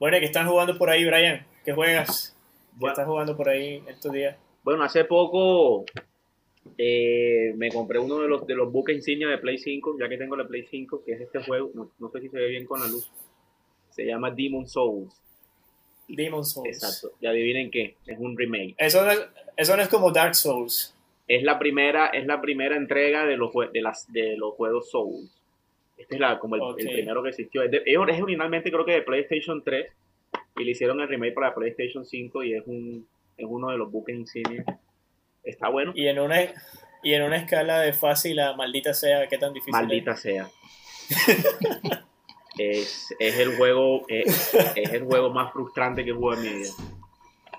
Bueno, ¿qué están jugando por ahí, Brian? ¿Qué juegas? ¿Qué estás jugando por ahí estos días? Bueno, hace poco eh, me compré uno de los, de los buques insignia de Play 5, ya que tengo la Play 5, que es este juego, no, sé si se ve bien con la luz. Se llama Demon Souls. Demon Souls. Exacto. Y adivinen qué, es un remake. Eso no es, eso no es como Dark Souls. Es la primera, es la primera entrega de los, de las, de los juegos Souls. Este es la, como el, primero que existió. Es, es, originalmente creo que de PlayStation 3 y le hicieron el remake para PlayStation 5 y es, un, es uno de los buques insignia está bueno. Y en una, y en una escala de fácil a maldita sea, ¿qué tan difícil Maldita sea. es, es, el juego es, es, el juego más frustrante que he jugado en mi vida.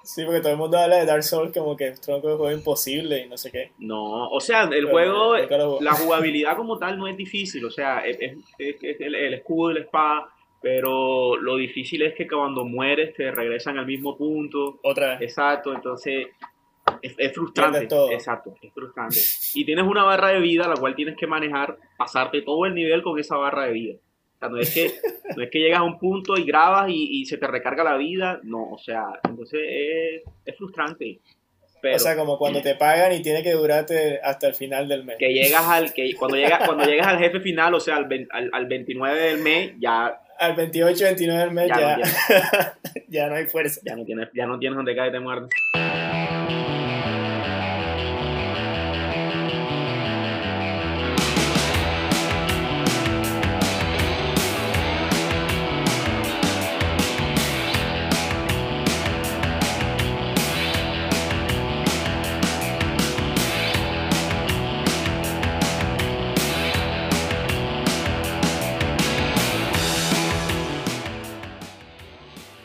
Sí, porque todo el mundo habla de Dark Souls como que es un juego imposible y no sé qué. No, o sea, el juego, la jugabilidad como tal no es difícil, o sea, es, el, el, escudo y la espada, pero lo difícil es que cuando mueres te regresan al mismo punto. Otra vez. Exacto, entonces es, frustrante. Exacto, es frustrante. Y tienes una barra de vida la cual tienes que manejar, pasarte todo el nivel con esa barra de vida. Sea, no es que, no es que llegas a un punto y grabas y, se te recarga la vida. No, o sea, entonces es, frustrante. o sea, como cuando te pagan y tiene que durarte hasta el final del mes. Que llegas al, que cuando llegas, cuando llegas al jefe final, o sea, al, al, 29 del mes, ya al 28, 29 del mes ya, ya, no, hay fuerza. Ya no tienes, ya no tienes donde caer de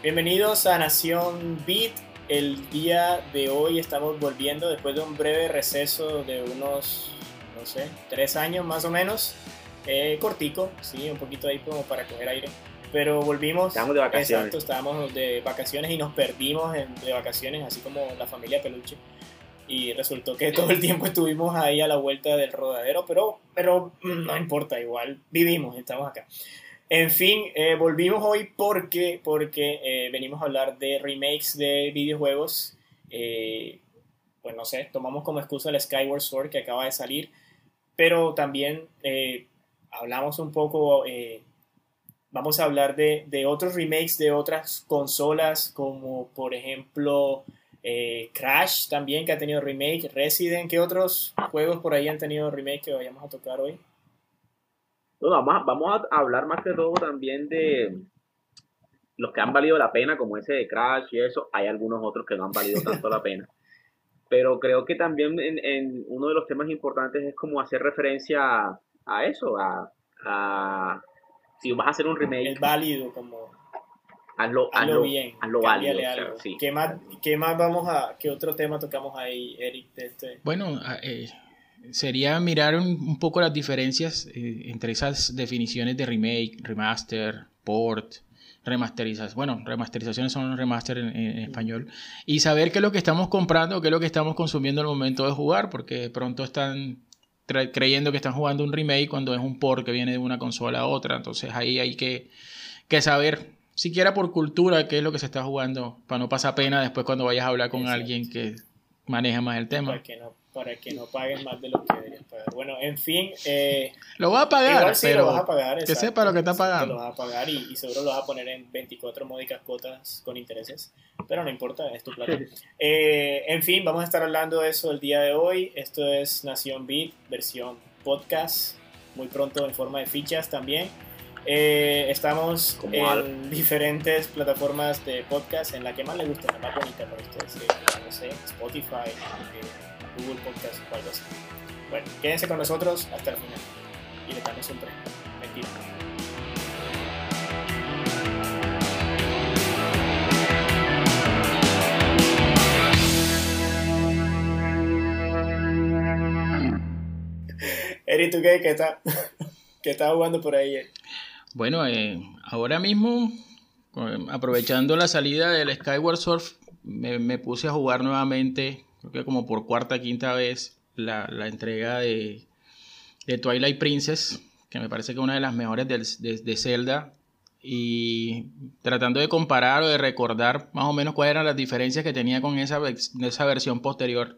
Bienvenidos a Nación Beat. El día de hoy estamos volviendo después de un breve receso de unos, no sé, tres años más o menos. Eh, cortico, sí, un poquito ahí como para coger aire. Pero volvimos. Estábamos de vacaciones. Exacto, estábamos de vacaciones y nos perdimos de vacaciones, así como la familia Peluche. Y resultó que todo el tiempo estuvimos ahí a la vuelta del rodadero, pero, pero mm, no importa, igual vivimos, estamos acá. En fin, eh, volvimos hoy porque, porque eh, venimos a hablar de remakes de videojuegos. Eh, pues no sé, tomamos como excusa el Skyward Sword que acaba de salir, pero también hablamos un poco, vamos a hablar de, de, otros remakes de otras consolas, como por ejemplo Crash también que ha tenido remake, Resident, ¿qué otros juegos por ahí han tenido remake que vayamos a tocar hoy? Vamos, a, vamos a hablar más que todo también de los que han valido la pena, como ese de Crash y eso. Hay algunos otros que no han valido tanto la pena. Pero creo que también en, uno de los temas importantes es como hacer referencia a, eso, a, si vas a hacer un remake. Es válido, como. Hazlo, hazlo, bien. Hazlo válido. ¿Qué, más, ¿Qué más vamos a. ¿Qué otro tema tocamos ahí, Eric? este? Bueno, eh, sería mirar un, poco las diferencias eh, entre esas definiciones de remake, remaster, port, remasterización. Bueno, remasterizaciones son remaster en, español. Y saber qué es lo que estamos comprando, qué es lo que estamos consumiendo al momento de jugar, porque de pronto están creyendo que están jugando un remake cuando es un port que viene de una consola a otra. Entonces ahí hay que, que saber, siquiera por cultura, qué es lo que se está jugando, para no pasar pena después cuando vayas a hablar con alguien que maneja más el tema para que no paguen más de lo que deberían pagar. Bueno, en fin. Eh, lo vas a pagar, sí, lo vas a pagar. Que sepa lo que está pagando. Lo vas a pagar y, seguro lo vas a poner en 24 módicas cuotas con intereses. Pero no importa, es tu plata. Eh, en fin, vamos a estar hablando de eso el día de hoy. Esto es Nación Beat, versión podcast. Muy pronto en forma de fichas también. Eh, estamos en diferentes plataformas de podcast, en la que más le gusta, la más bonita para ustedes. no sé, Spotify. Google Podcast o algo así. Bueno, quédense con nosotros hasta el final. Y le damos un premio. Mentira. Eri, ¿tú qué, qué está, qué está jugando por ahí? Bueno, eh, ahora mismo, aprovechando la salida del Skyward Surf, me, me, puse a jugar nuevamente creo que como por cuarta, quinta vez, la, entrega de, Twilight Princess, que me parece que es una de las mejores de, de, Zelda. y tratando de comparar o de recordar más o menos cuáles eran las diferencias que tenía con esa, esa versión posterior.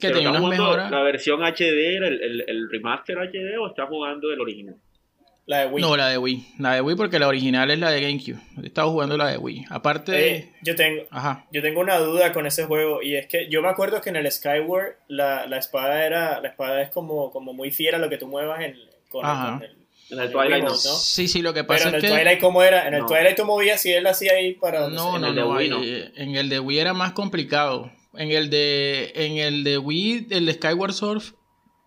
Que tenía unas mejoras. ¿La versión HD, el, el, remaster HD o está jugando el original? La de Wii. No, la de Wii. La de Wii porque la original es la de GameCube. He estado jugando la de Wii. Aparte de... yo, tengo, yo tengo una duda con ese juego y es que yo me acuerdo que en el Skyward la, la espada era la espada es como, como muy fiera lo que tú muevas en, con, el, en el Twilight no. Sí, sí, lo que pasa Pero en el Twilight, ¿cómo era? En el Twilight tú movías y él hacía ahí para... No, no, no, En el de Wii era más complicado. En el de, en el de Wii, el Skyward Surf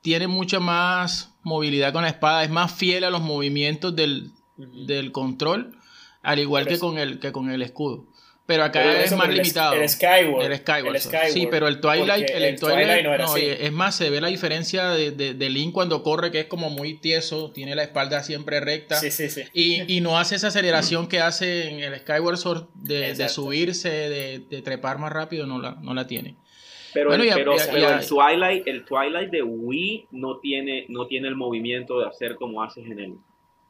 tiene mucha más movilidad con la espada, es más fiel a los movimientos del, del control, al igual que con, el, que con el escudo. Pero acá es más limitado. El Skyward. El Skyward. Sí, pero el Twilight, el, Twilight, no, es más, se ve la diferencia de, de, Link cuando corre, que es como muy tieso, tiene la espalda siempre recta. Sí, sí, sí. Y, y no hace esa aceleración que hace en el Skyward Sword de, de subirse, de, trepar más rápido, no la, no la tiene. Pero, el, pero, el, Twilight, el Twilight de Wii no tiene, no tiene el movimiento de hacer como haces en el,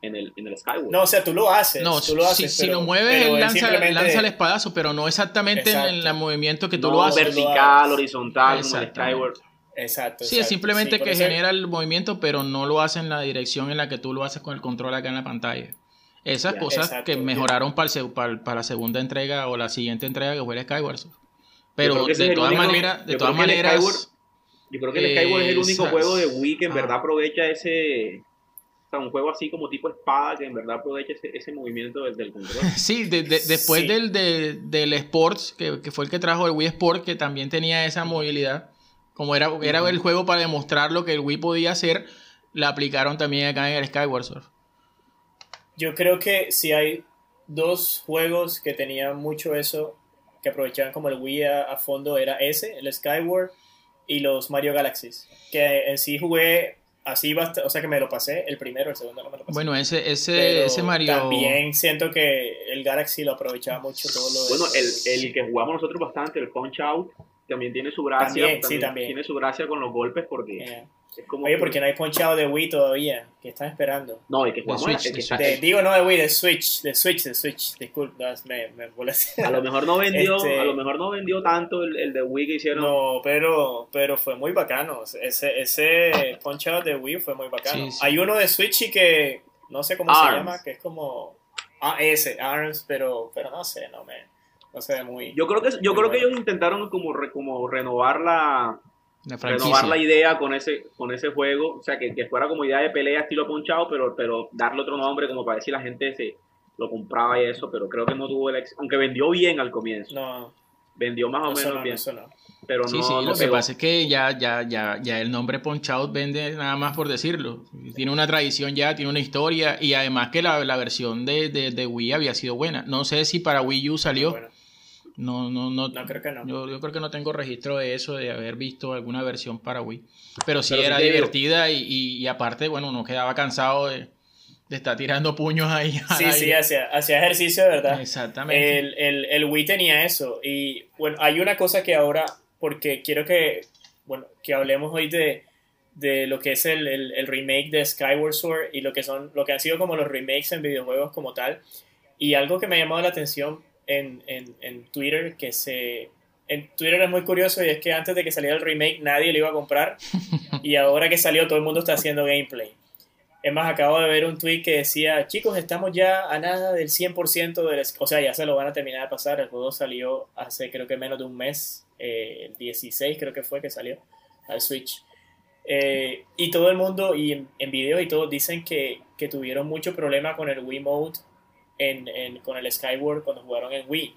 en el, en el Skyward. No, o sea, tú lo haces. No, tú lo haces, si, lo mueves, él lanza, lanza, el espadazo, pero no exactamente en, el movimiento que tú lo haces. vertical, horizontal, como el Skyward. Exacto. Sí, es simplemente que genera el movimiento, pero no lo hace en la dirección en la que tú lo haces con el control acá en la pantalla. Esas cosas que mejoraron para, para, la segunda entrega o la siguiente entrega que fue el Skyward. Pero de todas maneras, de todas maneras. Yo creo que el Skyward es el único juego de Wii que en verdad aprovecha ese un juego así como tipo espada que en verdad aprovecha ese, movimiento del, control. Sí, después Del, del Sports, que, fue el que trajo el Wii Sport, que también tenía esa movilidad, como era, era el juego para demostrar lo que el Wii podía hacer, la aplicaron también acá en el Skyward Surf. Yo creo que si hay dos juegos que tenían mucho eso, que aprovechaban como el Wii a, a fondo, era ese, el Skyward, y los Mario Galaxies, que en sí jugué así o sea que me lo pasé, el primero, el segundo no me lo pasé. Bueno, ese, ese, ese Mario. También siento que el Galaxy lo aprovechaba mucho todo lo Bueno, el, el que jugamos nosotros bastante, el Punch Out, también tiene su gracia. También, sí, también. Tiene su gracia con los golpes porque. Oye, porque no hay ponchado de Wii todavía, que están esperando. No, el que jugamos el Digo no de Wii, de Switch, de Switch, de Switch, disculpa, me, me A lo mejor no vendió, este a lo mejor no vendió tanto el, el, de Wii que hicieron. No, pero, pero fue muy bacano, ese, ese ponchado de Wii fue muy bacano. Hay uno de Switch y que, no sé cómo se llama, que es como... Ah, ese, ARMS, pero, pero no sé, no me... Muy... Yo creo que, yo creo que ellos intentaron como, como renovar la renovar la idea con ese, con ese juego, o sea, que, que, fuera como idea de pelea estilo ponchado, pero, pero darle otro nombre como para decir la gente se lo compraba y eso, pero creo que no tuvo el éxito, aunque vendió bien al comienzo. No. Vendió más o menos bien. Pero sí, no, sí, lo que pasa es que ya, ya, ya, ya el nombre Punch vende nada más por decirlo. Tiene una tradición ya, tiene una historia y además que la, la versión de, de, de, Wii había sido buena. No sé si para Wii U salió. No, no, no. No, creo que no. Yo, creo que no tengo registro de eso, de haber visto alguna versión para Wii. Pero sí era divertida y, y, aparte, bueno, uno quedaba cansado de, estar tirando puños ahí. Sí, sí, hacía, hacía ejercicio de verdad. Exactamente. El, el, el, Wii tenía eso. Y bueno, hay una cosa que ahora, porque quiero que, bueno, que hablemos hoy de, de lo que es el, el, remake de Skyward Sword y lo que son, lo que han sido como los remakes en videojuegos como tal. Y algo que me ha llamado la atención en, en, en Twitter que se... En Twitter es muy curioso y es que antes de que saliera el remake nadie lo iba a comprar y ahora que salió todo el mundo está haciendo gameplay. Es más, acabo de ver un tweet que decía, chicos, estamos ya a nada del 100% del... O sea, ya se lo van a terminar de pasar. El juego salió hace creo que menos de un mes, eh, el 16 creo que fue que salió al Switch. Eh, y todo el mundo, y en, en videos y todo, dicen que, que tuvieron mucho problema con el Wii Mode en, con el Skyward cuando jugaron en Wii.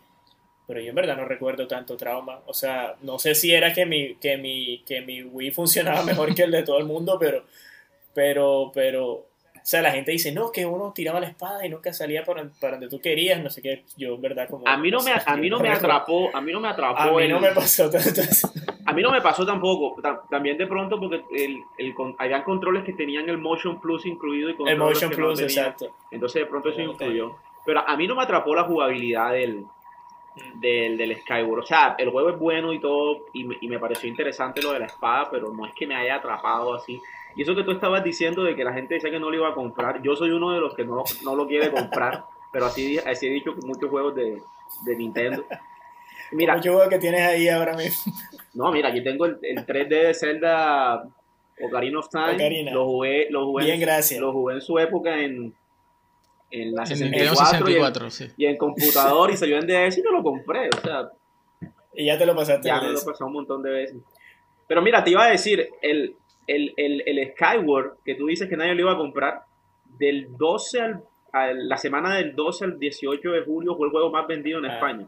Pero yo en verdad no recuerdo tanto trauma. O sea, no sé si era que mi, que mi, que mi Wii funcionaba mejor que el de todo el mundo, pero, pero, pero, o sea, la gente dice, no, que uno tiraba la espada y nunca salía para, para donde tú querías, no sé qué, yo en verdad como... A mí no, me, a mí no me atrapó, a mí no me atrapó. A mí no me pasó tanto A mí no me pasó tampoco, también de pronto porque el, el, habían controles que tenían el Motion Plus incluido y El Motion Plus, exacto. Entonces de pronto eso influyó. Pero a mí no me atrapó la jugabilidad del, mm. del, del, Skyward. O sea, el juego es bueno y todo, y me, y me, pareció interesante lo de la espada, pero no es que me haya atrapado así. Y eso que tú estabas diciendo de que la gente decía que no lo iba a comprar, yo soy uno de los que no, no lo quiere comprar. pero así, así he dicho muchos juegos de, de Nintendo. Mira, Muchos juegos que tienes ahí ahora mismo. no, mira, aquí tengo el, el 3D de Zelda Ocarina of Time. Ocarina. Lo jugué, lo jugué, Bien, gracias. lo jugué en su época en, en la En Nintendo 64, y en- 64, sí. y en computador y salió en DS y no lo compré. O sea, Y ya te lo pasaste. ya me lo pasado un montón de veces. Pero mira, te iba a decir, el, el, el, el Skyward, que tú dices que nadie lo iba a comprar, del 12 al, a la semana del 12 al 18 de julio fue el juego más vendido en Ah. España.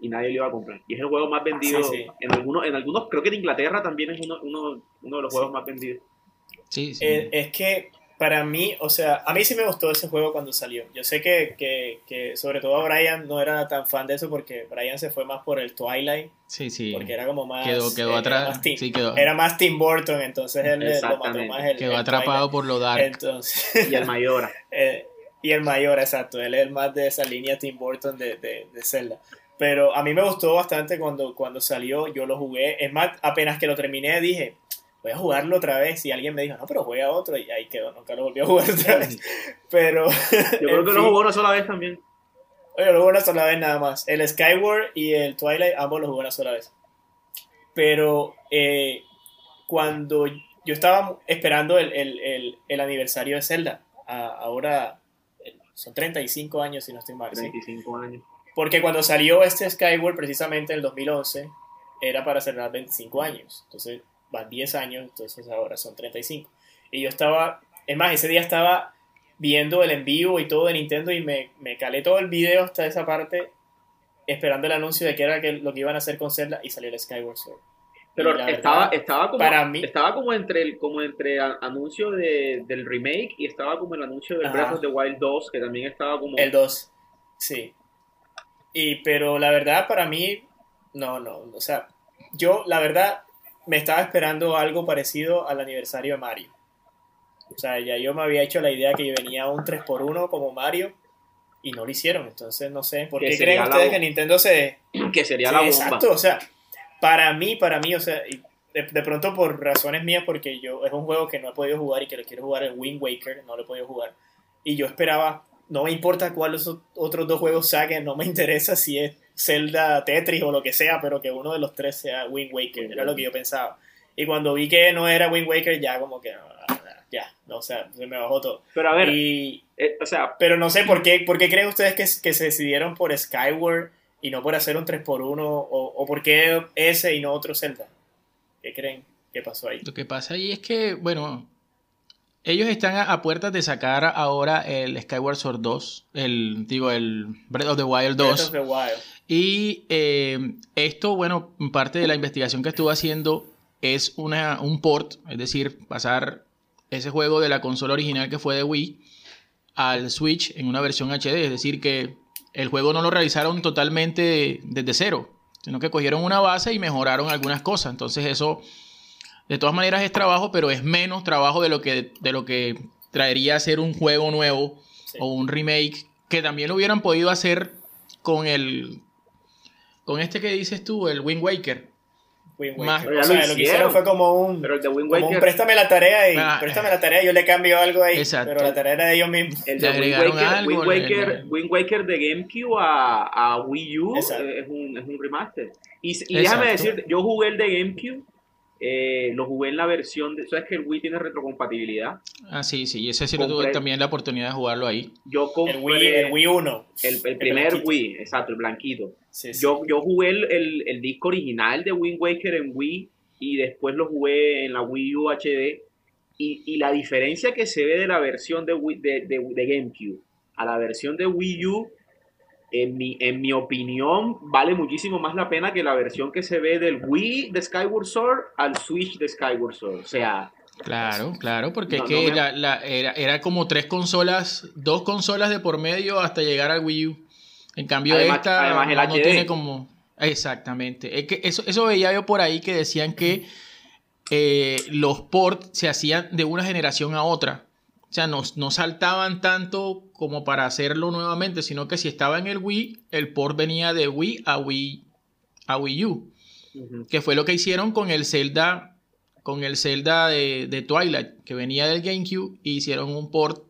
Y nadie lo iba a comprar. Y es el juego más vendido Sí, sí. en algunos, en algunos, creo que en Inglaterra también es uno, uno, uno de los juegos más vendidos. Sí, sí. Eh, es que para mí, o sea, a mí sí me gustó ese juego cuando salió. Yo sé que, que, que sobre todo Brian no era tan fan de eso porque Brian se fue más por el Twilight, sí, sí. porque era como más... Quedó, quedó eh, atrás. Era más, Tim, sí, quedó, era más Tim Burton, entonces él lo mató más el, quedó el atrapado por lo dark. Twilight. Entonces, Y el Mayora. eh, y el mayor, exacto, él es el más de esa línea Tim Burton de, de, de Zelda. Pero a mí me gustó bastante cuando, cuando salió, yo lo jugué. Es más, apenas que lo terminé dije, voy a jugarlo otra vez. Y alguien me dijo, no, pero juega otro. Y ahí quedó, nunca lo volví a jugar otra vez. Pero, Yo creo que lo jugó una sola vez también. oye, lo jugué una sola vez nada más. El Skyward y el Twilight, ambos los jugué una sola vez. Pero eh, cuando yo estaba esperando el, el, el, el aniversario de Zelda, a- ahora eh, son 35 años si no estoy mal. ¿sí? 25 años. Porque cuando salió este Skyward, precisamente en el 2011, era para celebrar 25 años. Entonces van 10 años, entonces ahora son 35. Y yo estaba, es más, ese día estaba viendo el en vivo y todo de Nintendo y me, me calé todo el video hasta esa parte, esperando el anuncio de qué era que- lo que iban a hacer con Zelda y salió el Skyward Sword. Pero estaba, verdad, estaba como, para mí- estaba como entre el, como entre anuncio de, del remake y estaba como el anuncio del Ajá. Breath of the Wild 2, que también estaba como El 2, sí. Y, pero la verdad, para mí, no, no. O sea, yo, la verdad, me estaba esperando algo parecido al aniversario de Mario. O sea, ya yo me había hecho la idea que venía un 3x1 como Mario y no lo hicieron. Entonces, no sé. ¿Por qué creen ustedes que Nintendo se, que sería la bomba. Exacto, o sea, para mí, para mí, o sea, de, de pronto por razones mías, porque yo es un juego que no he podido jugar y que lo quiero jugar, el Wind Waker, no lo he podido jugar. Y yo esperaba, no me importa cuáles otros dos juegos saquen, no me interesa si es Zelda, Tetris o lo que sea, pero que uno de los tres sea Wind Waker, era lo que yo pensaba. Y cuando vi que no era Wind Waker, ya como que, ah, ya, no, o sea, se me bajó todo. Pero a ver, Y, eh, o sea, pero no sé, ¿por qué, por qué creen ustedes que, que se decidieron por Skyward y no por hacer un 3x1? O, o por qué ese y no otro Zelda? ¿Qué creen que pasó ahí? Lo que pasa ahí es que, bueno, ellos están a, a puertas de sacar ahora el Skyward Sword 2, el, digo, el Breath of the Wild 2. Breath of the Wild. Y eh, esto, bueno, parte de la investigación que estuve haciendo es una, un port, es decir, pasar ese juego de la consola original que fue de Wii al Switch en una versión HD, es decir, que el juego no lo realizaron totalmente desde cero, sino que cogieron una base y mejoraron algunas cosas. Entonces eso, de todas maneras, es trabajo, pero es menos trabajo de lo que, de lo que traería ser un juego nuevo Sí. o un remake, que también lo hubieran podido hacer con el... Con este que dices tú, el Wind Waker. Wind Más- Waker. Pero ya O sea, lo lo que hicieron. fue como un, pero el de Wind como un Waker, préstame la tarea y Ah, préstame la tarea, yo le cambio algo ahí. Exacto. Pero la tarea era de ellos mismos. el de Wind Waker, algo, Wind Waker, le- Wind Waker de GameCube a, a Wii U eh, es un, es un remaster. Y, y déjame decirte, yo jugué el de GameCube, eh, lo jugué en la versión de, sabes que el Wii tiene retrocompatibilidad. Ah, sí, sí, ese sí lo tuve también la oportunidad de jugarlo ahí. Yo compré El Wii, el Wii 1. el- el primer blanquito. Wii, exacto, el blanquito. Sí, sí. Yo, yo jugué el, el, el disco original de Wind Waker en Wii y después lo jugué en la Wii U HD. Y, y la diferencia que se ve de la versión de, Wii- de, de- de GameCube a la versión de Wii U, en mi, en mi opinión, vale muchísimo más la pena que la versión que se ve del Wii de Skyward Sword al Switch de Skyward Sword. O sea, Claro, claro, porque No, es que no me- la- la- era, era como tres consolas, dos consolas de por medio hasta llegar al Wii U. En cambio, Además- esta además el no, HD. tiene como. Exactamente. Es que eso, eso veía yo por ahí que decían que eh, los ports se hacían de una generación a otra. O sea, no, no saltaban tanto como para hacerlo nuevamente, sino que si estaba en el Wii, el port venía de Wii a Wii, a Wii U que fue lo que hicieron con el Zelda con el Zelda de, de Twilight que venía del GameCube e hicieron un port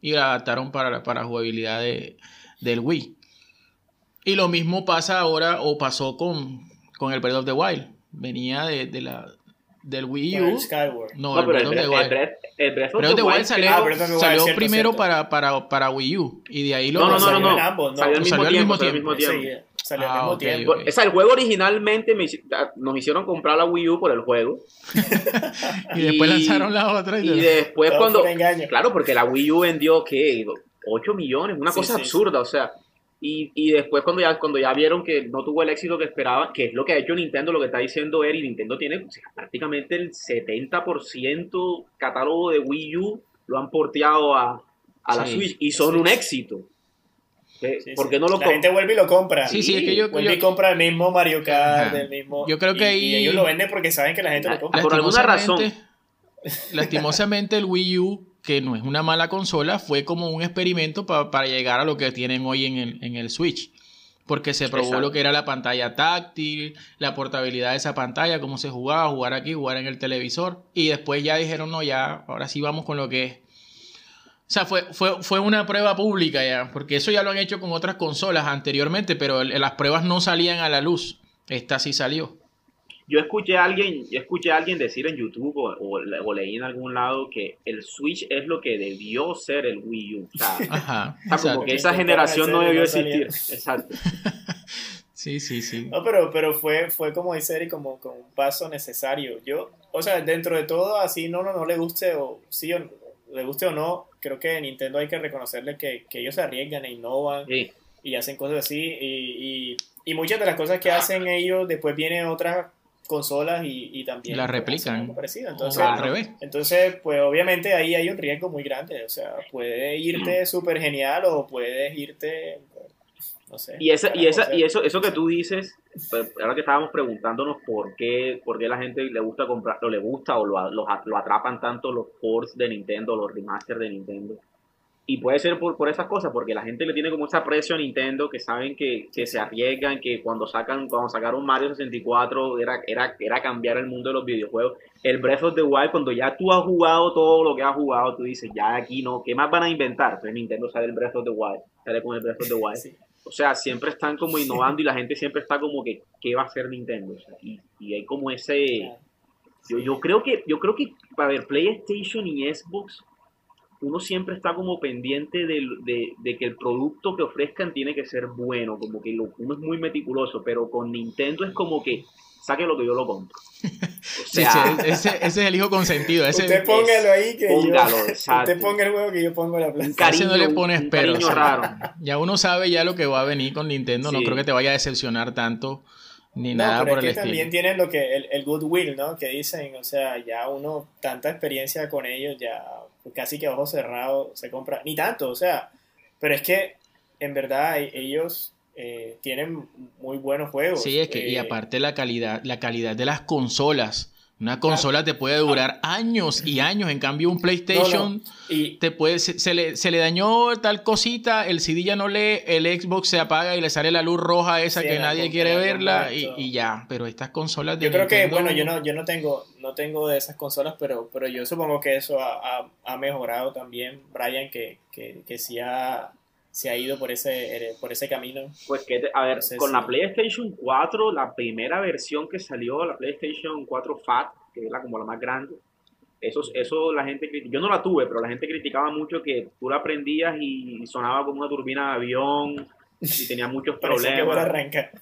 y la adaptaron para, para jugabilidad de, del Wii. Y lo mismo pasa ahora o pasó con, con el Breath of the Wild. Venía de, de la, del Wii U. No, el Breath of the Wild. El Breath of the Wild salió, salió primero Para, para, para Wii U. Y de ahí lo No, no, no, no. Salió al mismo tiempo. Salió al mismo tiempo. Salió al mismo tiempo. O sea, el juego originalmente nos hicieron comprar la Wii U por el juego. y después lanzaron la otra. Y, después cuando... Claro, porque la Wii U vendió, ¿qué? 8 millones, una cosa absurda, o sea... Y, y, después cuando ya, cuando ya vieron que no tuvo el éxito que esperaban, que es lo que ha hecho Nintendo, lo que está diciendo él, y Nintendo tiene prácticamente el 70% catálogo de Wii U lo han porteado a, a la Switch y son un éxito. ¿Por qué no lo La gente vuelve y lo compra. Sí, sí, es que yo. Vuelve y compra el mismo Mario Kart, el mismo. Yo creo que ahí. Y ellos lo venden porque saben que la gente lo compra. Por alguna razón. Lastimosamente, el Wii U que no es una mala consola, fue como un experimento para llegar a lo que tienen hoy en el, en el Switch. Porque se probó lo que era la pantalla táctil, la portabilidad de esa pantalla, cómo se jugaba, jugar aquí, jugar en el televisor. Y después ya dijeron, no, ya, ahora sí vamos con lo que es. O sea, fue, fue, fue una prueba pública ya, porque eso ya lo han hecho con otras consolas anteriormente, pero las pruebas no salían a la luz. Esta sí salió yo escuché a alguien, yo escuché a alguien decir en YouTube o, leí en algún lado que el Switch es lo que debió ser el Wii U. O sea, Ajá, como que esa generación no debió existir. Exacto. sí, sí, sí. No, pero, pero fue, fue como dice Eric, como, como, un paso necesario. Yo, o sea, dentro de todo, así no, no, no le guste o sí o le guste o no, creo que Nintendo hay que reconocerle que, que ellos se arriesgan e innovan y hacen cosas así. Y, y, y muchas de las cosas que hacen ellos, después vienen otras consolas y, y también la replican. entonces al revés. entonces pues obviamente ahí hay un riesgo muy grande. O sea puede irte mm. súper genial o puedes irte no sé y esa y esa y eso eso que tú dices pues, ahora que estábamos preguntándonos por qué por qué la gente le gusta comprar o le gusta o lo, lo, lo atrapan tanto los ports de Nintendo los remasters de Nintendo y puede ser por, por esas cosas, porque la gente le tiene como esa aprecio a Nintendo, que saben que, que se arriesgan, que cuando sacan cuando sacaron Mario 64 era, era, era cambiar el mundo de los videojuegos. El Breath of the Wild, cuando ya tú has jugado todo lo que has jugado, tú dices, ya aquí no, ¿qué más van a inventar? Entonces Nintendo sale el Breath of the Wild, sale con el Breath of the Wild. O sea, siempre están como innovando y la gente siempre está como que, ¿qué va a hacer Nintendo? y, y hay como ese... Yo, yo creo que, yo creo que, para ver, PlayStation y Xbox uno siempre está como pendiente de, que el producto que ofrezcan tiene que ser bueno, como que uno es muy meticuloso, pero con Nintendo es como que saque lo que yo lo compro. O sea, ese, es el hijo consentido. Ese, usted póngalo ahí que póngalo, yo, usted ponga el juego que yo pongo la plaza. Cariño, no le pones pero. Ya uno sabe ya lo que va a venir con Nintendo, no creo que te vaya a decepcionar tanto ni nada por el estilo. También tienen lo que el, el goodwill, ¿no? Que dicen, o sea, ya uno tanta experiencia con ellos ya casi que ojo cerrado se compra, ni tanto, o sea, pero es que en verdad e-, ellos eh, tienen muy buenos juegos. Sí, es que y eh, aparte la calidad, la calidad de las consolas. Una consola te puede durar años y años, en cambio un PlayStation Y... te puede, se, le, se, le, dañó tal cosita, el CD ya no lee, el Xbox se apaga y le sale la luz roja esa que nadie quiere verla y, ya, pero estas consolas de Yo creo que, bueno, yo no, yo no tengo, no tengo de esas consolas, pero, pero yo supongo que eso ha, ha, mejorado también, Brian, que, que, que sí ha, se ha ido por ese, por ese camino. Pues que, a ver, con la PlayStation 4, la primera versión que salió, la PlayStation 4 FAT, que era como la más grande, eso, eso la gente, yo no la tuve, pero la gente criticaba mucho que tú la prendías y sonaba como una turbina de avión y tenía muchos problemas.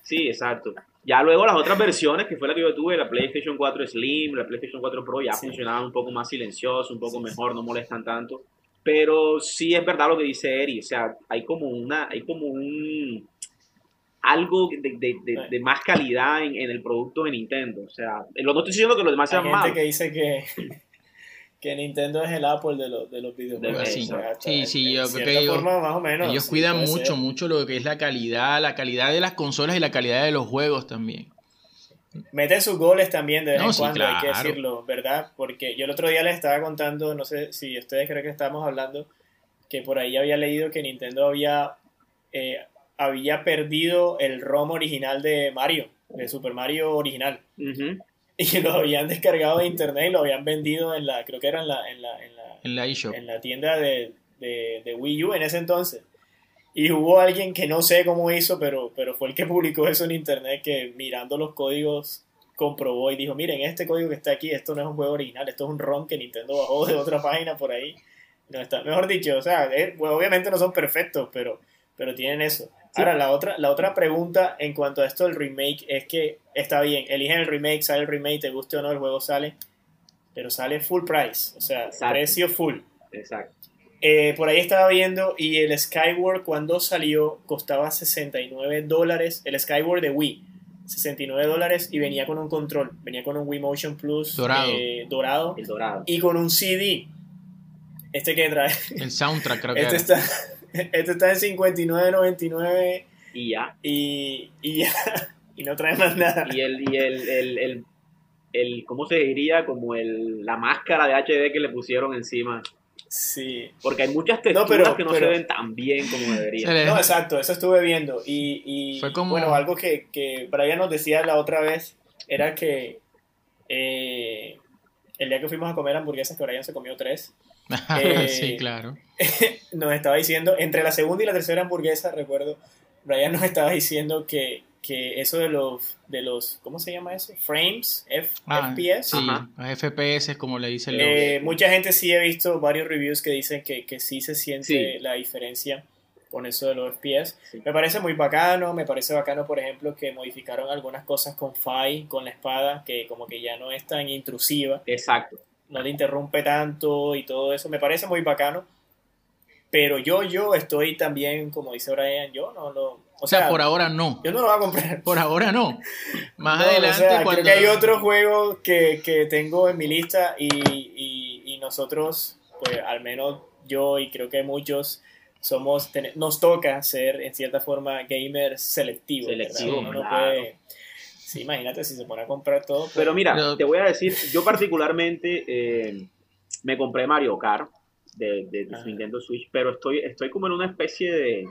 Sí, exacto. Ya luego las otras versiones, que fue la que yo tuve, la PlayStation 4 Slim, la PlayStation 4 Pro, ya funcionaban un poco más silencioso, un poco mejor, no molestan tanto. Pero sí es verdad lo que dice Eri, o sea, hay como una, hay como un algo de, más calidad en, el producto de Nintendo. O sea, no estoy diciendo que los demás sean malos. Hay gente que dice que, que Nintendo es el Apple de, los, de los videojuegos. Sí, sí, sí, yo creo que ellos, más o menos, ellos cuidan mucho, mucho lo que es la calidad, la calidad de las consolas y la calidad de los juegos también. Meten sus goles también de vez en cuando, hay que decirlo, ¿verdad? Porque yo el otro día les estaba contando, no sé si ustedes creen que estábamos hablando, que por ahí había leído que Nintendo había, eh, había perdido el ROM original de Mario, de Super Mario original. Y lo habían descargado de internet y lo habían vendido en la, creo que era en la, en la, en la, en la En la tienda de, de, de Wii U en ese entonces. Y hubo alguien que no sé cómo hizo, pero, pero fue el que publicó eso en internet, que mirando los códigos comprobó y dijo, miren, este código que está aquí, esto no es un juego original, esto es un ROM que Nintendo bajó de otra página por ahí. No está, mejor dicho, o sea, eh, obviamente no son perfectos, pero, pero tienen eso. Ahora, la otra, la otra pregunta en cuanto a esto del remake es que está bien, eligen el remake, sale el remake, te guste o no, el juego sale, pero sale full price, o sea, precio full. Exacto. Eh, por ahí estaba viendo y el Skyward cuando salió costaba 69 dólares, el Skyward de Wii, 69 dólares y venía con un control, venía con un Wii Motion Plus dorado, eh, dorado, El dorado. y con un CD. Este que trae. El soundtrack creo que Este era. está, este está en 59.99 Y ya. y, y ya. Y no trae más nada. Y el, y el, el, el, el- ¿cómo se diría? Como el, la máscara de HD que le pusieron encima. Sí. Porque hay muchas texturas pero- que no pero- se ven tan bien como deberían. No, exacto, eso estuve viendo. Y, y Fue como- bueno, algo que, que Brian nos decía la otra vez era que eh, el día que fuimos a comer hamburguesas, que Brian se comió tres, eh, sí, claro. nos estaba diciendo, entre la segunda y la tercera hamburguesa, recuerdo, Brian nos estaba diciendo que, que eso de los, de los, ¿cómo se llama eso? Frames, F- Ah, FPS. Sí, Ajá. FPS como le dicen los... Eh, mucha gente sí he visto varios reviews que dicen que, que sí se siente Sí. la diferencia con eso de los FPS. Sí. Me parece muy bacano, me parece bacano, por ejemplo, que modificaron algunas cosas con Fi, con la espada, que como que ya no es tan intrusiva, Exacto. no te interrumpe tanto y todo eso. Me parece muy bacano. Pero yo, yo estoy también, como dice Brian, yo no lo... O o sea, por ahora no. yo no lo voy a comprar. Por ahora no. Más No, adelante o sea, cuando... Creo que hay otros juegos que, que tengo en mi lista y, y- y nosotros, pues al menos yo y creo que muchos, somos nos toca ser en cierta forma gamers selectivos. ¿verdad? Selectivos, Uno no claro. puede- Sí, imagínate si se pone a comprar todo. pues, Pero mira, te voy a decir, yo particularmente eh, me compré Mario Kart de, de- de Ajá. Nintendo Switch, pero estoy, estoy como en una especie de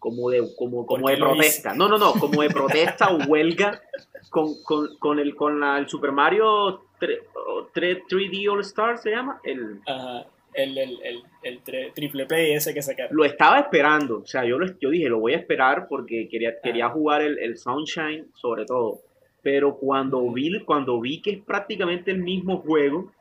como de como, como ¿Por de protesta. No, no, no, como de protesta o huelga con, con, con el con la- el Super Mario 3, 3D All Star se llama el ajá, el, el, el, el tre- triple play ese que sacaron. lo estaba esperando, o sea, yo, lo- yo dije, lo voy a esperar porque quería, quería jugar el, el Sunshine sobre todo. Pero cuando vi, cuando vi que es prácticamente el mismo juego,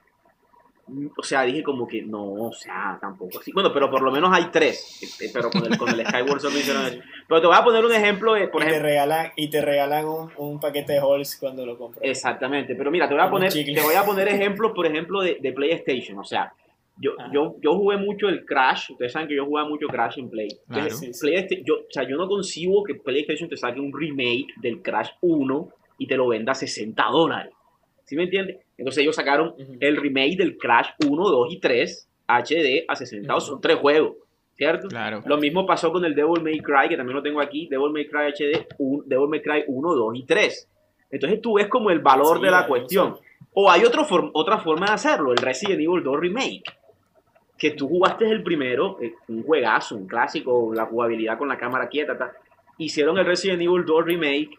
o sea, dije como que no, o sea, tampoco así. Bueno, pero por lo menos hay tres, este, pero con el, con el Skyward Sword no hicieron eso. Pero te voy a poner un ejemplo, de, por y, te ejemplo, regalan, y te regalan un, un paquete de halls cuando lo compras. Exactamente, pero mira, te voy a poner, te voy a poner ejemplos, por ejemplo, de, de PlayStation. O sea, yo, Ajá. yo, yo jugué mucho el Crash, ustedes saben que yo jugaba mucho Crash en Play. Claro. Entonces, Sí, sí. PlayStation- yo, o sea, yo no concibo que PlayStation te saque un remake del Crash 1 y te lo venda a 60 dólares. ¿Sí me entiendes? Entonces ellos sacaron el remake del Crash 1, 2 y 3 HD a 60 dólares. Son tres juegos, ¿cierto? Claro. Lo mismo pasó con el Devil May Cry, que también lo tengo aquí, Devil May Cry HD, un, Devil May Cry 1, 2 y 3. Entonces tú ves como el valor Sí, de la cuestión. O hay otro form- otra forma de hacerlo, el Resident Evil 2 Remake. Que tú jugaste el primero, eh, un juegazo, un clásico, la jugabilidad con la cámara quieta. ta. Hicieron el Resident Evil 2 Remake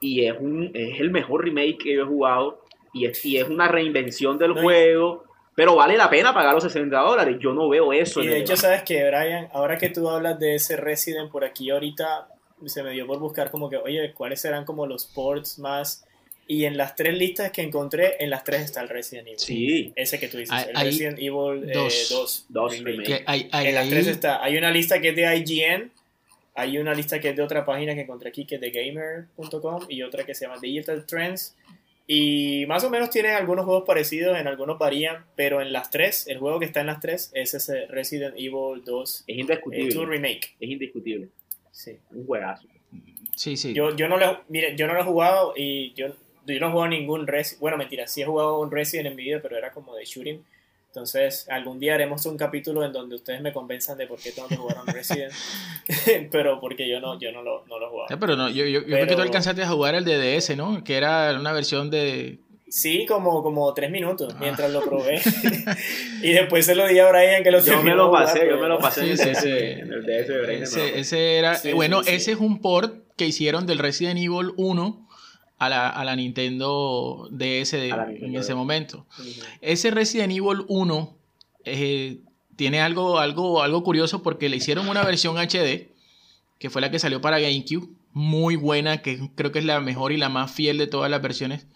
y es, un, es el mejor remake que yo he jugado. Y es, y es una reinvención del No, juego. Pero vale la pena pagar los 60 dólares. Yo no veo eso. Y de hecho, sabes que, Brian, ahora que tú hablas de ese Resident por aquí ahorita, se me dio por buscar como que, oye, ¿cuáles serán como los ports más? Y en las tres listas que encontré, en las tres está el Resident Evil. Sí. Ese que tú dices, Hay- el hay Resident Evil dos. 2. Dos remake. Que hay, hay- en las tres está. Hay una lista que es de IGN, hay una lista que es de otra página que encontré aquí que es de gamer.com y otra que se llama Digital Trends. Y más o menos tienen algunos juegos parecidos, en algunos varían, pero en las tres, el juego que está en las tres es ese Resident Evil 2 Es eh, indiscutible. 2 Remake. Es indiscutible. Sí. Un juegazo. Sí, sí. Yo, yo, no lo, mire, yo no lo he jugado y yo, yo no he jugado ningún Resident. Bueno, mentira, sí he jugado un Resident en mi vida, pero era como de shooting. Entonces, algún día haremos un capítulo en donde ustedes me convenzan de por qué tengo que jugar un Resident. pero porque yo no, yo no lo, no lo he jugado. Ah, pero no, yo, yo, yo creo que Pero- tú alcanzaste a jugar el DDS, ¿no? Que era una versión de... Sí, como, como tres minutos Ah. mientras lo probé. y después se lo di a Brian que lo Yo me lo jugar, pasé, pero yo me lo pasé en, el Sí, sí, sí. en el DS de Brain. Ese, ese era... Sí, bueno, sí, sí. ese es un port que hicieron del Resident Evil 1 a la, a la Nintendo DS de- A la Nintendo en ese momento. Ese Resident Evil 1 eh, tiene algo, algo, algo curioso porque le hicieron una versión HD, que fue la que salió para GameCube, muy buena, que creo que es la mejor y la más fiel de todas las versiones.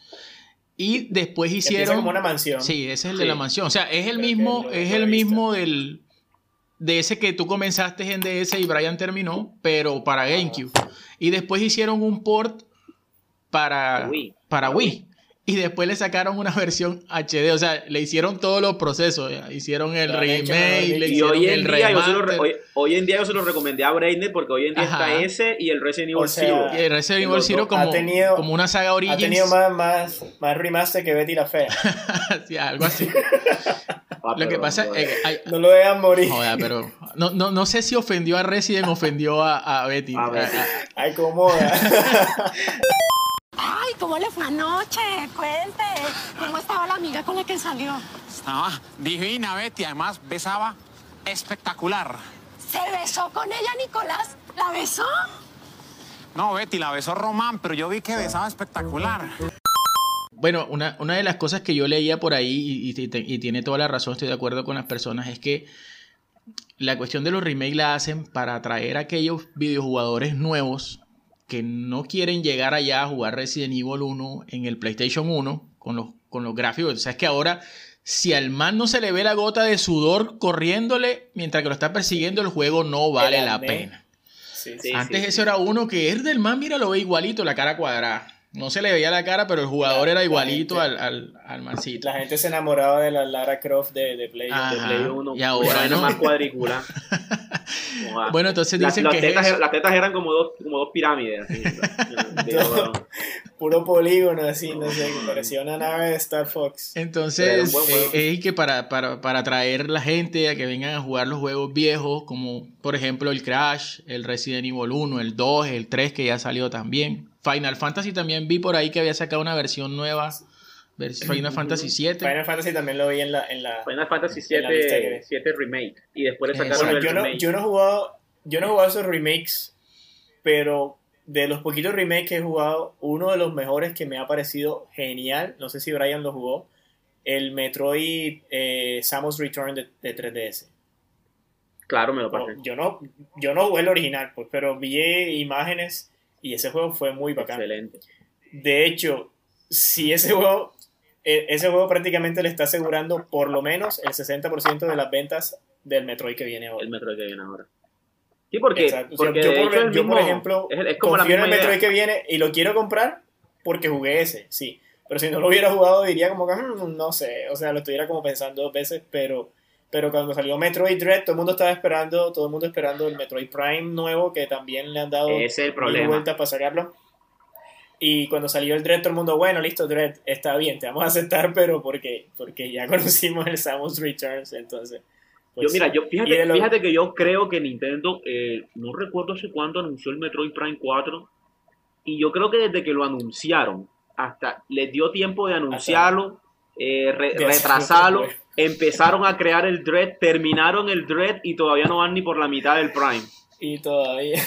Y después hicieron. como una mansión. Sí, ese es el de la mansión. O sea, es el mismo, es el mismo del. De ese que tú comenzaste en DS y Brian terminó, pero para GameCube. Y después hicieron un port para Para Wii y después le sacaron una versión HD, o sea, le hicieron todos los procesos, hicieron el remake, le hicieron hoy en el día yo hoy, hoy, en día yo se lo recomendé a Brainer porque hoy en día está ese y el Resident Evil Zero. Y el Resident Evil Zero como, como una saga Origins. Ha tenido más, más, más remaster que Betty la Fea. sí, algo así. Ah, lo que pasa es que... no lo dejan morir. Joder, pero no, no, no sé si ofendió a Resident o ofendió a, a Betty. A Betty. Ay, cómo. ¿Cómo le fue anoche? Cuente. ¿Cómo estaba la amiga con la que salió? Estaba divina, Betty. Además, besaba espectacular. ¿Se besó con ella, Nicolás? ¿La besó? No, Betty, la besó Román, pero yo vi que besaba espectacular. Bueno, una, una de las cosas que yo leía por ahí, y, y, tiene toda la razón, estoy de acuerdo con las personas, es que la cuestión de los remakes la hacen para atraer a aquellos videojugadores nuevos que no quieren llegar allá a jugar Resident Evil 1 en el PlayStation 1 con los, con los gráficos. O sea, es que ahora, si al man no se le ve la gota de sudor corriéndole mientras que lo está persiguiendo, el juego no vale la pena. Antes eso era uno que es del man, mira, lo ve igualito, la cara cuadrada. No se le veía la cara, pero el jugador era igualito al, al, al, mancito. La gente se enamoraba de la Lara Croft de, de Play, de Play 1. Y ahora no. más cuadrícula. bueno, entonces dicen las, que tetas, las tetas eran como dos, como dos pirámides. Así, Puro polígono, así, no sé, que parecía una nave de Star Fox. Entonces, eh, es que para, para, para atraer la gente a que vengan a jugar los juegos viejos, como por ejemplo el Crash, el Resident Evil 1, el 2, el 3 que ya salió también Final Fantasy también vi por ahí que había sacado una versión nueva. Final Fantasy 7. Final Fantasy también lo vi en la. En la Final Fantasy 7, 7 Remake. Y después le sacaron el yo remake. No, yo, no he jugado, yo no he jugado esos remakes, pero de los poquitos remakes que he jugado, uno de los mejores que me ha parecido genial, no sé si Brian lo jugó, el Metroid eh, Samus Return de, 3DS. Claro, me lo pasé. yo, no, yo no jugué el original, pues, pero vi imágenes y ese juego fue muy bacán. Excelente. De hecho, si ese juego, e, ese juego prácticamente le está asegurando por lo menos el 60% de las ventas del Metroid que viene ahora. El Metroid que viene ahora. Sí, porque, yo, por, ejemplo, es, confío en el Metroid que viene y lo quiero comprar porque jugué ese, sí. Pero si no lo hubiera jugado diría como que, hmm, no sé, o sea, lo estuviera como pensando dos veces, pero pero cuando salió Metroid Dread, todo el mundo estaba esperando, todo el mundo esperando el Metroid Prime nuevo, que también le han dado Ese vuelta para sacarlo. Y cuando salió el Dread, todo el mundo, bueno, listo, Dread, está bien, te vamos a aceptar, pero porque, porque ya conocimos el Samus Returns, entonces. Pues yo, mira, yo, fíjate, fíjate que yo creo que Nintendo, eh, no recuerdo hace cuándo anunció el Metroid Prime 4, y yo creo que desde que lo anunciaron, hasta les dio tiempo de anunciarlo, eh, retrasarlo empezaron a crear el Dread, terminaron el Dread y todavía no van ni por la mitad del Prime. Y todavía.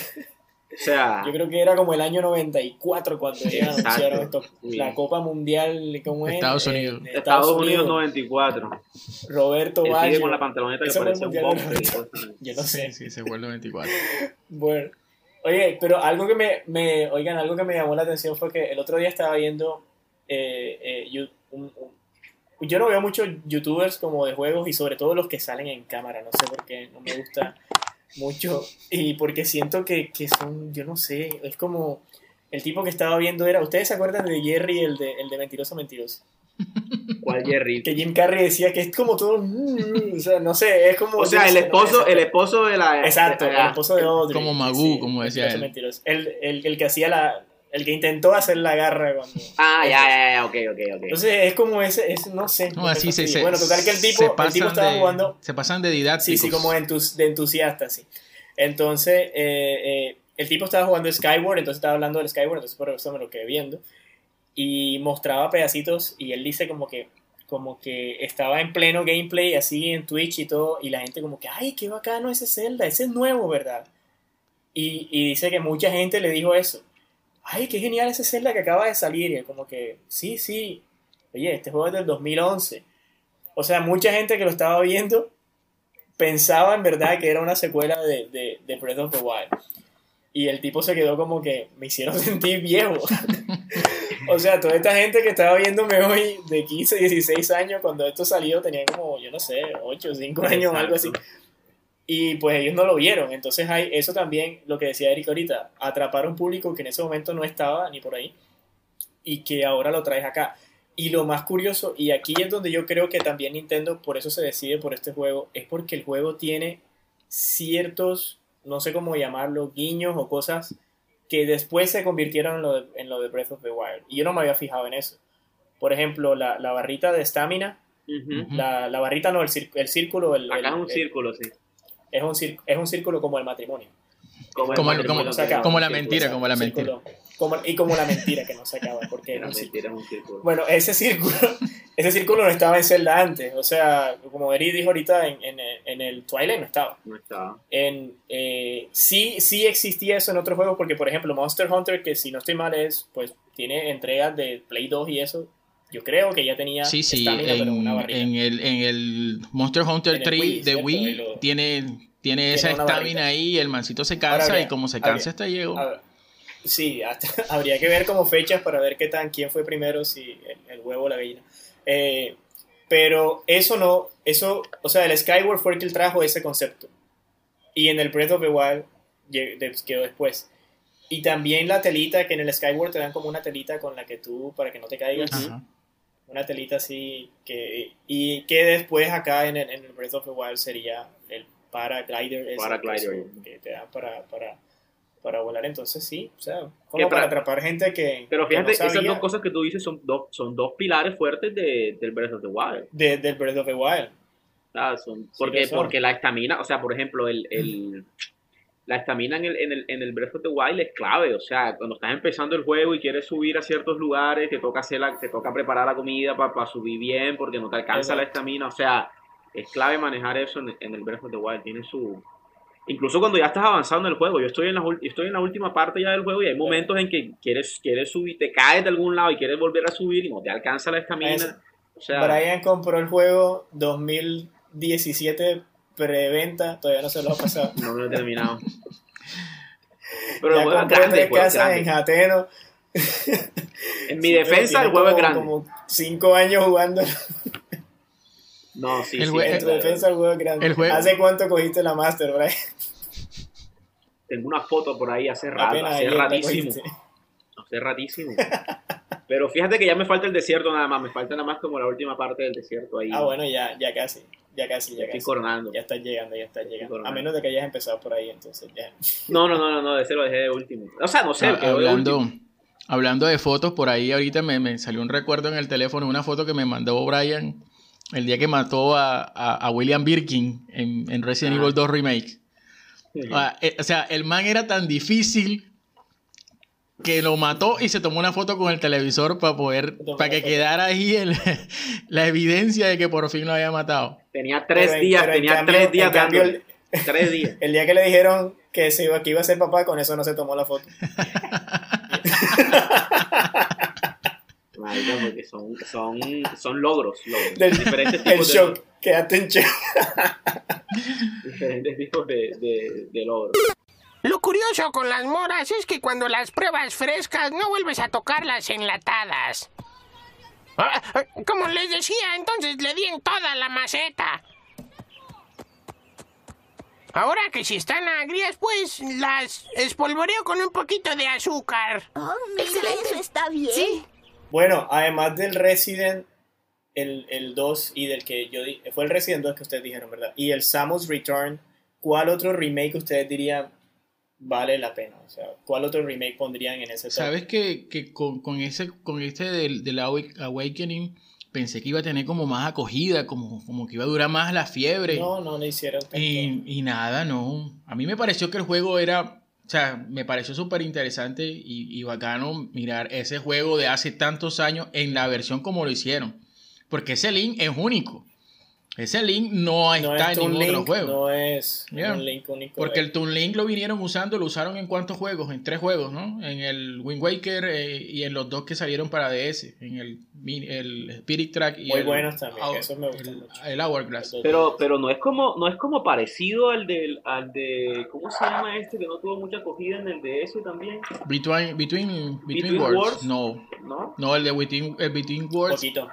O sea, yo creo que era como el año 94 cuando anunciaron esto, la Copa Mundial ¿cómo es? Estados Unidos. Estados, Unidos, 94. Roberto Valle. con la pantaloneta que parece un Yo no sé. Sí, se fue el 94. bueno. Oye, pero algo que me, me, oigan, algo que me llamó la atención fue que el otro día estaba viendo eh, eh, un, yo no veo muchos youtubers como de juegos y sobre todo los que salen en cámara, no sé por qué, no me gusta mucho y porque siento que, que son, yo no sé, es como el tipo que estaba viendo era, ¿ustedes se acuerdan de Jerry, el de, el de Mentiroso Mentiroso? ¿Cuál Jerry? Que Jim Carrey decía que es como todo, o sea, no sé, es como... O sea, el esposo, el esposo de la... Exacto, el esposo de Audrey. Como Magoo, como decía él. El, el, el, que hacía la, el que intentó hacer la garra cuando. Ah, ya, ya, ya, ok, ok, ok. Entonces es como ese, es, no sé. No, así se, Bueno, total que el tipo, el tipo estaba jugando. Se pasan de didácticos. Sí, sí, como de entusiasta, sí. Entonces, eh, eh, el tipo estaba jugando Skyward, entonces estaba hablando del Skyward, entonces por eso me lo quedé viendo. Y mostraba pedacitos y él dice como que como que estaba en pleno gameplay así en Twitch y todo y la gente como que ay qué bacano ese Zelda ese es nuevo verdad y, y dice que mucha gente le dijo eso ay, qué genial ese Zelda que acaba de salir. Y como que, sí, sí, oye, este juego es del 2011. O sea, mucha gente que lo estaba viendo pensaba en verdad que era una secuela de, de, de Breath of the Wild. Y el tipo se quedó como que me hicieron sentir viejo. o sea, toda esta gente que estaba viéndome hoy de 15, 16 años, cuando esto salió, tenían como, yo no sé, 8, 5 años, algo así. Y pues ellos no lo vieron. Entonces hay eso también, lo que decía Eric ahorita, atrapar a un público que en ese momento no estaba ni por ahí y que ahora lo traes acá. Y lo más curioso, y aquí es donde yo creo que también Nintendo por eso se decide por este juego, es porque el juego tiene ciertos, no sé cómo llamarlo, guiños o cosas que después se convirtieron en lo de, en lo de Breath of the Wild. Y yo no me había fijado en eso. Por ejemplo, la, la barrita de estamina, Ujú. la, la barrita no, el, círculo, el, Acá el- es un el- círculo, sí. Es un, cir- es un círculo como el matrimonio. Como, el Como matrimonio, como- se acaba. como la mentira, círculo, como la mentira. círculo- como- y como la mentira que no se acaba, porque La es un círculo. mentira es un círculo. Bueno, ese círculo, ese círculo no estaba en Zelda antes. O sea, como Eri dijo ahorita, en, en, en el Twilight no estaba. No estaba. En, eh, sí, sí existía eso en otros juegos, porque por ejemplo Monster Hunter, que si no estoy mal es, pues tiene entregas de Play 2 y eso. Yo creo que ya tenía Sí, sí, estamina, pero una en, en el, en el Monster Hunter En el 3 Wii, de. Wii lo- tiene, tiene esa estamina ahí, el mancito se cansa habría- y como se cansa hasta llegó. Sí, hasta- habría que ver como fechas para ver qué tan, quién fue primero, si el, el huevo o la gallina. Eh, pero eso no, eso, o sea, el Skyward fue el que trajo ese concepto. Y en el Breath of the Wild quedó después. Y también la telita, que en el Skyward te dan como una telita con la que tú, para que no te caigas, Ajá. Una telita así, que, y que después acá en el, en el Breath of the Wild sería el paraglider. ese, Paraglider. que, que te dan para, para, para volar. Entonces sí, o sea, como para para- atrapar gente que... Pero que no fíjate, esas dos cosas que tú dices son dos, son dos pilares fuertes de, del Breath of the Wild. de- del Breath of the Wild. Ah, son- porque, son. porque la estamina, o sea, por ejemplo, el, el- la estamina en el, en, el, en el Breath of the Wild es clave. O sea, cuando estás empezando el juego y quieres subir a ciertos lugares, te toca, hacer la, te toca preparar la comida para subir bien porque no te alcanza la estamina. O sea, es clave manejar eso en, en el Breath of the Wild. Tiene su... Incluso cuando ya estás avanzando en el juego, yo estoy en la, estoy en la última parte ya del juego y hay momentos en que quieres, quieres subir, te caes de algún lado y quieres volver a subir y no te alcanza la estamina. O sea, Brian compró el juego 2017 preventa, todavía no se lo ha pasado. no me lo he terminado. Pero ya el juego es grande, el casas grande. en Jateno. En mi defensa, el juego es grande. Como cinco años jugando. No, sí, El sí. jue- En tu defensa el juego es grande. El juego- ¿Hace cuánto cogiste la Master, Brian? Tengo una foto por ahí hace rato, hace ratísimo. Ratísimo. Pero fíjate que ya me falta el desierto nada más, me falta nada más como la última parte del desierto ahí. Ah, bueno, ya, ya casi. Ya casi, ya Estoy casi. coronando. Ya estás llegando, ya estás llegando. A menos de que hayas empezado por ahí, entonces ya. No, no, no, no, no, ese lo dejé de último. O sea, no sé, Ah, quedó de hablando, último. hablando de fotos, por ahí ahorita me, me salió un recuerdo en el teléfono, una foto que me mandó Brian el día que mató a, a- a William Birkin en, en Resident Ah. Evil 2 Remake. Ah, eh, o sea, el man era tan difícil que lo mató y se tomó una foto con el televisor para poder, para que quedara ahí el- la evidencia de que por fin lo había matado. Tenía tres Pero días, pero tenía cambio- tres días cambio, dándole. Tres días. El día que le dijeron que, se iba, que iba a ser papá, con eso no se tomó la foto. Marica, porque son, son, son logros, logros. Del- diferentes El tipos de shock, quédate en shock. diferentes tipos de, de, de logros. Lo curioso con las moras es que cuando las pruebas frescas no vuelves a tocarlas enlatadas. Ah, ah, Como les decía, entonces le di en toda la maceta. Ahora que si están agrias, pues las espolvoreo con un poquito de azúcar. Oh, mira, eso está bien. Bueno, además del Resident, el, el 2 y del que yo di, fue el Resident 2 que ustedes dijeron, ¿verdad? Y el Samus Return, ¿cuál otro remake ustedes dirían vale la pena? O sea, ¿cuál otro remake pondrían en ese top? ¿Sabes que, que con, con ese con este del, del Awa- Awakening pensé que iba a tener como más acogida, como, como que iba a durar más la fiebre? No, no le hicieron tanto. Y, y nada, no. A mí me pareció que el juego era, o sea, me pareció súper interesante y, y bacano mirar ese juego de hace tantos años en la versión como lo hicieron. Porque ese link es único. Ese link no está no es en ningún otro Link, juego. no es Yeah. un link único. Porque el Toon Link lo vinieron usando, lo usaron en cuántos juegos, en tres juegos, ¿no? En el Wind Waker eh, y en los dos que salieron para DS, en el, el Spirit Track y Muy el, buenos también, Hour- esos me gustan el- mucho. el Hourglass. Pero, pero no es como, no es como parecido al del, al de, ¿cómo se llama este que no tuvo mucha acogida en el DS también? Between, between, between, Between Worlds, Worlds. no. ¿No? No, el de Between, el between Un Worlds poquito,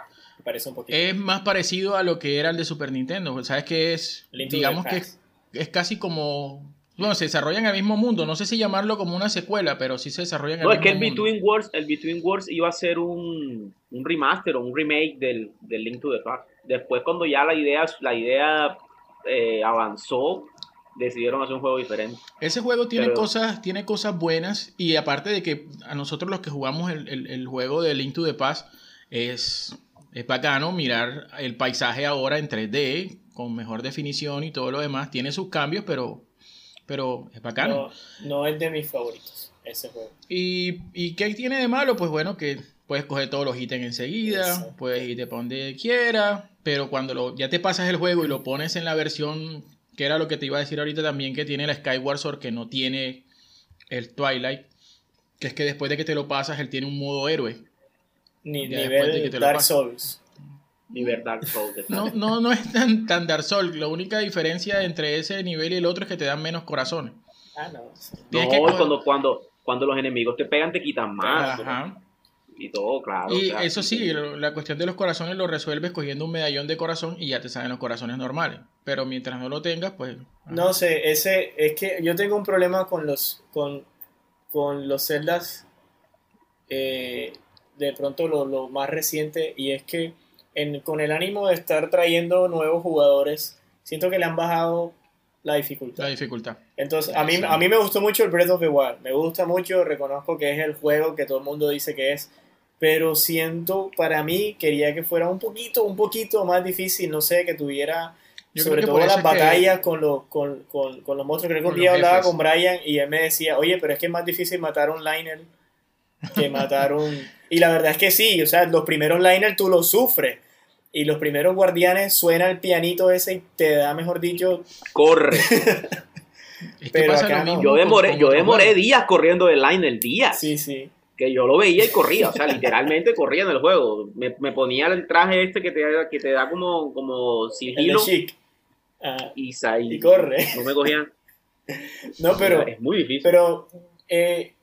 parece un poquito. es más parecido a lo que era el de Super Nintendo. ¿Sabes qué es? Link Digamos que es, es casi como... Bueno, se desarrolla en el mismo mundo. No sé si llamarlo como una secuela, pero sí se desarrolla en el No, es mismo que el mundo. Between Worlds, el Between Worlds iba a ser un, un remaster o un remake del, del Link to the Past. Después cuando ya la idea, la idea eh, avanzó, decidieron hacer un juego diferente. Ese juego tiene Pero- cosas, tiene cosas buenas y aparte de que a nosotros los que jugamos el, el- el juego de Link to the Past es, es bacano mirar el paisaje ahora en 3D con mejor definición y todo lo demás. Tiene sus cambios, pero, pero es bacano. No, no es de mis favoritos ese juego. ¿Y, ¿Y qué tiene de malo? Pues bueno, que puedes coger todos los ítems enseguida, Exacto. puedes irte para donde quieras, pero cuando lo, ya te pasas el juego y lo pones en la versión, que era lo que te iba a decir ahorita también, que tiene la Skyward Sword, que no tiene el Twilight, que es que después de que te lo pasas, él tiene un modo héroe. Ni, Ya después de que nivel te lo Dark pases. Souls. Nivel Dark Souls. No, no, no es tan, tan Dark Souls, la única diferencia entre ese nivel y el otro es que te dan menos corazones. Ah, no. sí. Tienes No, que cuando, cuando, cuando los enemigos te pegan te quitan más. Ajá. Y todo, claro. Y eso sí, la cuestión de los corazones lo resuelves cogiendo un medallón de corazón y ya te salen los corazones normales. Pero mientras no lo tengas, pues... ajá. No sé, ese es que yo tengo un problema con los con, con los celdas eh, de pronto lo, lo más reciente y es que en- con el ánimo de estar trayendo nuevos jugadores siento que le han bajado la dificultad. La dificultad. Entonces, a mí, a mí me gustó mucho el Breath of the Wild. Me gusta mucho, reconozco que es el juego que todo el mundo dice que es. Pero siento, para mí, quería que fuera un poquito, un poquito más difícil. No sé, que tuviera, Yo sobre todo las es que- batallas con, los, con, con, con los monstruos. Creo que un día hablaba jefes. con Brian y él me decía, oye, pero es que es más difícil matar un liner que matar un... Y la verdad es que sí, o sea, los primeros liners tú los sufres. Y los primeros guardianes suena el pianito ese y te da, mejor dicho, Corre. Pero pasa acá lo no. mismo Yo demoré, yo demoré días corriendo de line días. sí, sí. Que yo lo veía y corría, o sea, literalmente corría en el juego. Me, me ponía el traje este que te, que te da como, como sigilo Chic. Ah, y, y corre. No me cogían. No, pero, es muy difícil. pero eh,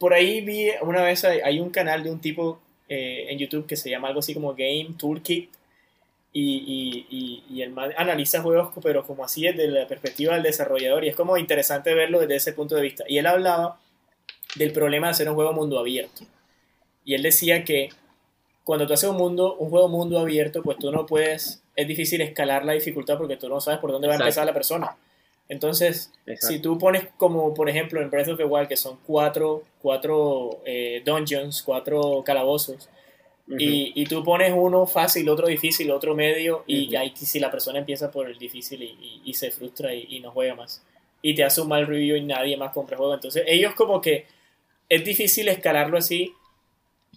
por ahí vi una vez, hay, hay un canal de un tipo eh, en YouTube que se llama algo así como Game Toolkit y, y, y, y el man analiza juegos, pero como así desde la perspectiva del desarrollador y es como interesante verlo desde ese punto de vista. Y él hablaba del problema de hacer un juego mundo abierto. Y él decía que cuando tú haces un mundo, un juego mundo abierto, pues tú no puedes, es difícil escalar la dificultad porque tú no sabes por dónde va a Exacto. empezar la persona. Entonces, Exacto. si tú pones como, por ejemplo, en Breath of the Wild, que son cuatro, cuatro eh, dungeons, cuatro calabozos, Ujú. y, y tú pones uno fácil, otro difícil, otro medio, y Ujú. ahí si la persona empieza por el difícil y, y- y se frustra y, y no juega más, y te hace un mal review y nadie más compra el juego. Entonces, ellos como que es difícil escalarlo así.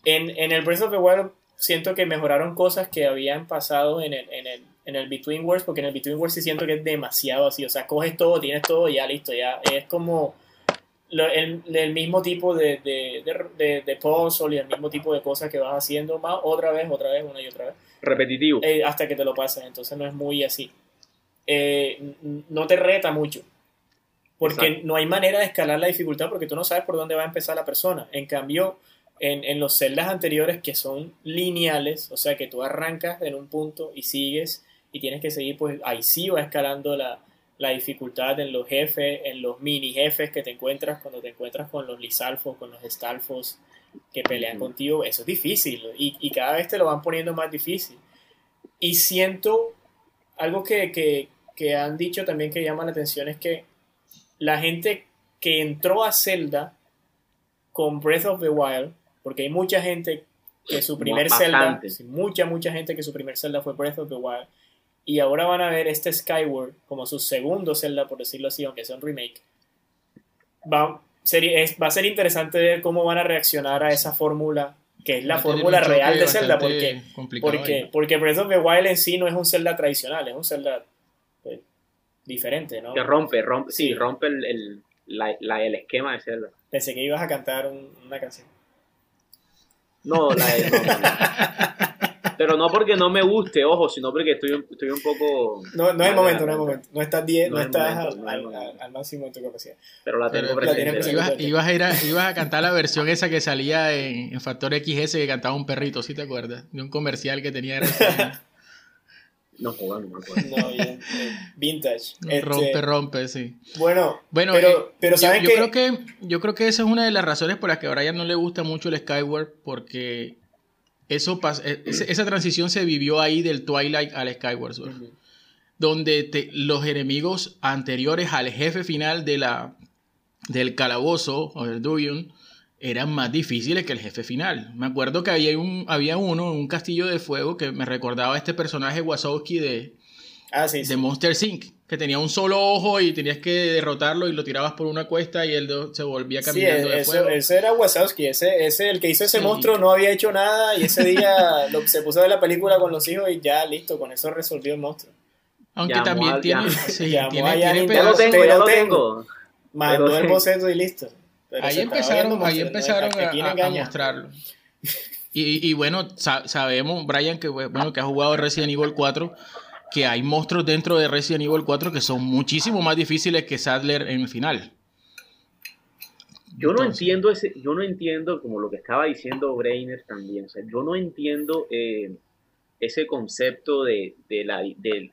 En, en el Breath of the Wild siento que mejoraron cosas que habían pasado en el, en el, en el Between Worlds, porque en el Between Worlds sí siento que es demasiado así. O sea, coges todo, tienes todo ya listo, ya es como lo- el, el mismo tipo de, de, de, de, de puzzle y el mismo tipo de cosas que vas haciendo más otra vez, otra vez, una y otra vez Repetitivo. eh, hasta que te lo pasas, entonces no es muy así. Eh, no te reta mucho, porque Exacto. no hay manera de escalar la dificultad porque tú no sabes por dónde va a empezar la persona. En cambio, en, en los celdas anteriores que son lineales, o sea que tú arrancas en un punto y sigues y tienes que seguir, pues ahí sí va escalando la, la dificultad en los jefes, en los mini jefes que te encuentras cuando te encuentras con los lisalfos, con los estalfos que pelean contigo, eso es difícil y, y cada vez te lo van poniendo más difícil. Y siento algo que, que, que han dicho también que llama la atención es que la gente que entró a Zelda con Breath of the Wild, porque hay mucha gente que su primer Zelda, mucha, mucha gente que su primer Zelda fue Breath of the Wild, y ahora van a ver este Skyward como su segundo Zelda, por decirlo así, aunque sea un remake. Va, sería- es- va a ser interesante ver cómo van a reaccionar a esa fórmula que es la fórmula real de Zelda, porque, porque, ahí. porque Breath of the Wild en sí no es un Zelda tradicional, es un Zelda pues, diferente, ¿no? Que rompe, rompe, sí, Sí. rompe el, el, la- la- el esquema de Zelda. Pensé que ibas a cantar un- una canción. No, la de- no, no, no. Pero no porque no me guste, ojo, sino porque estoy, un- estoy un poco... No, no es el momento, no es el momento. No estás, die- No no es el estás momento, al, no al- al máximo de tu capacidad. Pero la tengo pero- presente. ibas, ibas a ir a, ibas a cantar la versión esa que salía en, en Factor XS que cantaba un perrito, ¿sí te acuerdas? De un comercial que tenía No, joder, no me acuerdo. No, bien, vintage. Este, Rompe, rompe, sí. Bueno, Bueno, pero, eh, pero yo- ¿saben yo, qué? creo que yo creo que esa es una de las razones por las que a Brian no le gusta mucho el Skyward porque eso ese- esa transición se vivió ahí del Twilight al Skyward Sword, donde te- los enemigos anteriores al jefe final de la del calabozo o del eran más difíciles que el jefe final. Me acuerdo que había un había uno en un castillo de fuego que me recordaba a este personaje Wazowski de Ah, sí, sí. de Monster Inc. Que tenía un solo ojo y tenías que derrotarlo y lo tirabas por una cuesta y él se volvía Sí, caminando de eso, fuego. ese era Wazowski, ese, ese, el que hizo ese Sí. monstruo no había hecho nada y ese día lo- se puso a ver la película con los hijos y ya listo, con eso resolvió el monstruo. Aunque Llamó también al- tiene, sí, llamó tiene, Ya lo Te tengo, ya lo tengo. Mandó Pero- el boceto y listo. Pero ahí empezaron, ahí empezaron no a, mostrarlo. Y, y bueno, sa- sabemos, Brian, que, bueno, que ha jugado Resident Evil 4, que hay monstruos dentro de Resident Evil 4 que son muchísimo más difíciles que Sadler en el final. Yo no entiendo ese, yo no entiendo como lo que estaba diciendo Brainer también, o sea, yo no entiendo eh, ese concepto de, de la del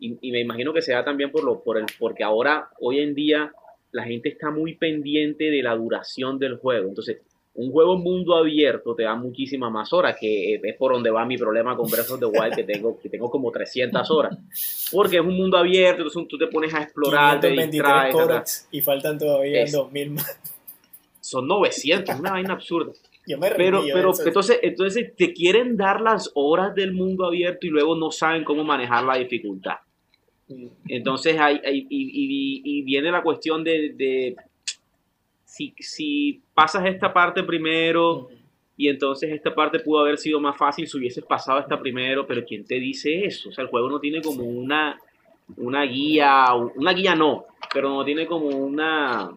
y, y me imagino que se da también por lo por el porque ahora hoy en día la gente está muy pendiente de la duración del juego, entonces un juego en mundo abierto te da muchísimas más horas, que eh, es por donde va mi problema con Breath of the Wild, que tengo, que tengo como 300 horas. Porque es un mundo abierto, entonces tú te pones a explorar, te 523 distraes, y faltan todavía Es- 2000 más. son 900, una vaina absurda. Yo me Pero, pero eso. entonces, entonces te quieren dar las horas del mundo abierto y luego no saben cómo manejar la dificultad. Mm. Entonces hay, hay- y, y- y viene la cuestión de, de si, si pasas esta parte primero y entonces esta parte pudo haber sido más fácil si hubieses pasado esta primero, pero ¿quién te dice eso? O sea, el juego no tiene como una, una guía, una guía no, pero no tiene como una...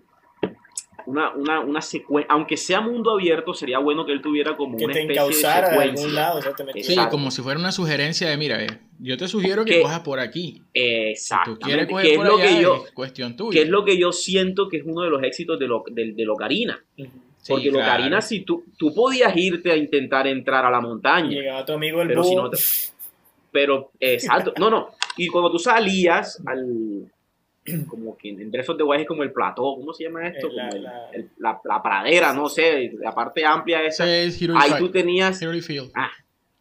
Una, una, una secuencia, aunque sea mundo abierto, sería bueno que él tuviera como que una te especie de de secuencia. algún lado, o sea, te Sí, Exacto. como si fuera una sugerencia de, mira, eh, yo te sugiero que Que- cojas por aquí. Si tú quieres coger que es por lo allá, que yo, es cuestión tuya. que es lo que yo siento que es uno de los éxitos de, lo, de, de Locarina. Sí, Porque claro. Locarina, si tú, tú podías irte a intentar entrar a la montaña, Llegaba tu amigo el pero si no te- Pero, exacto, no, no. Y cuando tú salías al. Como que en Breath of the Wild es como el plató, ¿cómo se llama esto? La- Como el- la- el- la, la pradera, no sé, la parte amplia esa. Es Ahí Fight, tú tenías. Field. Ah,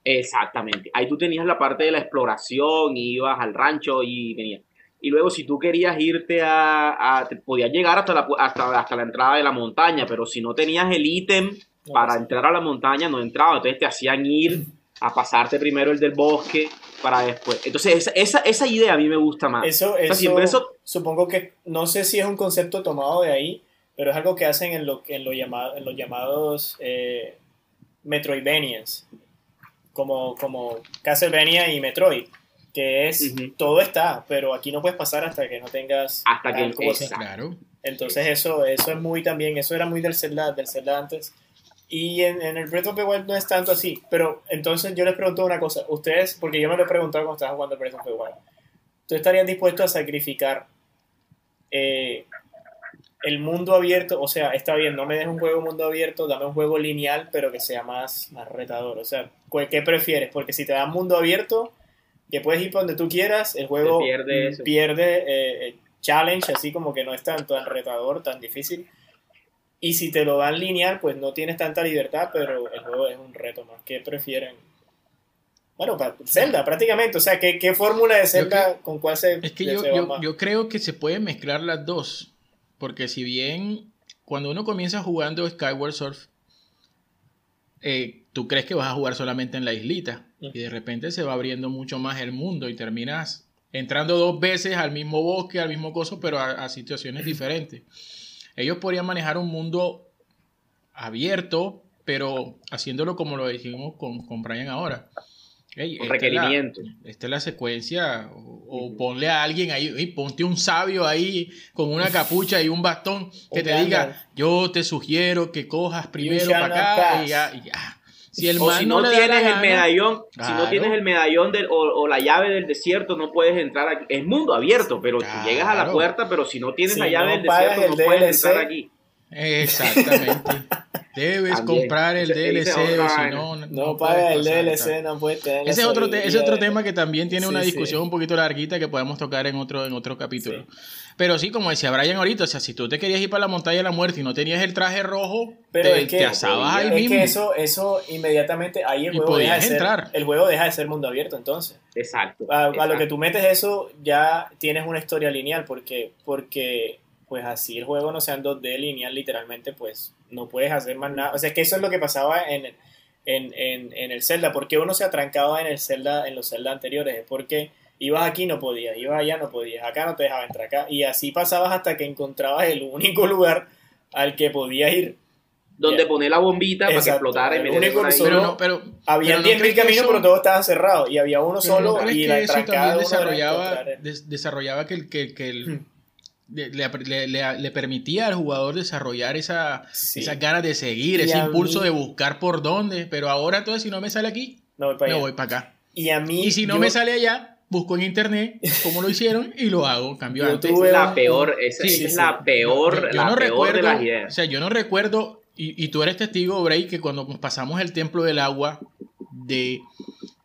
exactamente. Ahí tú tenías la parte de la exploración, y ibas al rancho y tenías. Y luego, si tú querías irte a. a- te podías llegar hasta la, hasta, hasta la entrada de la montaña, pero si no tenías el ítem para entrar a la montaña, no entraba. Entonces te hacían ir a pasarte primero el del bosque para después. Entonces, esa, esa, esa idea a mí me gusta más. Eso, sea, eso, siempre eso- supongo que, no sé si es un concepto tomado de ahí, pero es algo que hacen en, lo, en, lo llamado, en los llamados eh, Metroidvanias, como, como Castlevania y Metroid, que es, todo está, pero aquí no puedes pasar hasta que no tengas Hasta que- cosa. Claro. Entonces eso, eso es muy también, eso era muy del Zelda, del Zelda antes. Y en, en el Breath of the Wild no es tanto así. Pero entonces yo les pregunto una cosa. Ustedes, porque yo me lo he preguntado cuando estaba jugando Breath of the Wild. ¿Ustedes estarían dispuestos a sacrificar eh, el mundo abierto? O sea, está bien, no me des un juego mundo abierto, dame un juego lineal, pero que sea más, más retador. O sea, ¿cu- ¿qué prefieres? Porque si te dan mundo abierto, que puedes ir para donde tú quieras, el juego pierde eh, eh, challenge, así como que no es tan, tan retador, tan difícil. Y si te lo dan lineal, pues no tienes tanta libertad, pero el juego es un reto más. ¿Qué prefieren? Bueno, Zelda, prácticamente. O sea, ¿qué, qué fórmula de Zelda con cuál se, Es que yo, yo, más? yo creo que se pueden mezclar las dos. Porque si bien cuando uno comienza jugando Skyward Surf, eh, tú crees que vas a jugar solamente en la islita. Mm. Y de repente se va abriendo mucho más el mundo y terminas entrando dos veces al mismo bosque, al mismo coso, pero a, a situaciones diferentes. Ellos podrían manejar un mundo abierto, pero haciéndolo como lo dijimos con, con Brian ahora. Ey, Con esta es la- requerimientos. Esta es la secuencia, o, o ponle a alguien ahí, ponte un sabio ahí con una capucha y un bastón que Un te diga, yo te sugiero que cojas primero para acá pass. y ya, y ya. Si el o si no, tienes el medallón, si no tienes el medallón del, o, o la llave del desierto, no puedes entrar aquí. Es mundo abierto, pero tú Claro. llegas a la puerta, pero si no tienes Si la llave no del desierto, no puedes DLC, entrar aquí. Exactamente. Debes También. comprar el Ese- ese DLC, o si no, No, puedes paga el DLC, no puedes tener Ese es otro, te- ese otro tema que también tiene Sí, una sí. discusión un poquito larguita que podemos tocar en otro, en otro capítulo. Sí. Pero sí, como decía Brian ahorita, o sea, si tú te querías ir para la montaña de la muerte y no tenías el traje rojo, Pero te, es que, te asabas ahí es mismo. que eso, eso inmediatamente ahí el Y juego deja de ser, entrar. el juego deja de ser mundo abierto entonces. Exacto. A, a lo que tú metes eso ya tienes una historia lineal porque porque pues así el juego no sea en 2D lineal literalmente pues no puedes hacer más nada. O sea, es que eso es lo que pasaba en, en, en, en el Zelda. porque uno se atrancaba en el Zelda en los Zelda anteriores? Es porque ibas aquí no podías, ibas allá no podías, acá no te dejaba entrar acá y así pasabas hasta que encontrabas el único lugar al que podías ir. Donde Ya. poner la bombita para que explotara y El meter solo- pero no, pero, Había pero no 10.000 crees que caminos, eso- pero todos estaban cerrados y había uno solo ¿no crees y la trancada desarrollaba, des- que el, que, que el- Hmm. le, le- le- le permitía al jugador desarrollar esa, Sí. esas ganas de seguir, Y ese impulso mí- de buscar por dónde, pero ahora entonces si no me sale aquí, No voy para me allá. voy para acá. Y a mí. Y si no yo- me sale allá, busco en internet cómo lo hicieron y lo hago. Cambio Yo antes. tuve- es la peor, esa, Sí, esa sí, es sí. la peor, yo, yo la no peor recuerdo, de las o ideas. sea, yo no recuerdo, y, y tú eres testigo, Bray, que cuando pasamos el templo del agua de,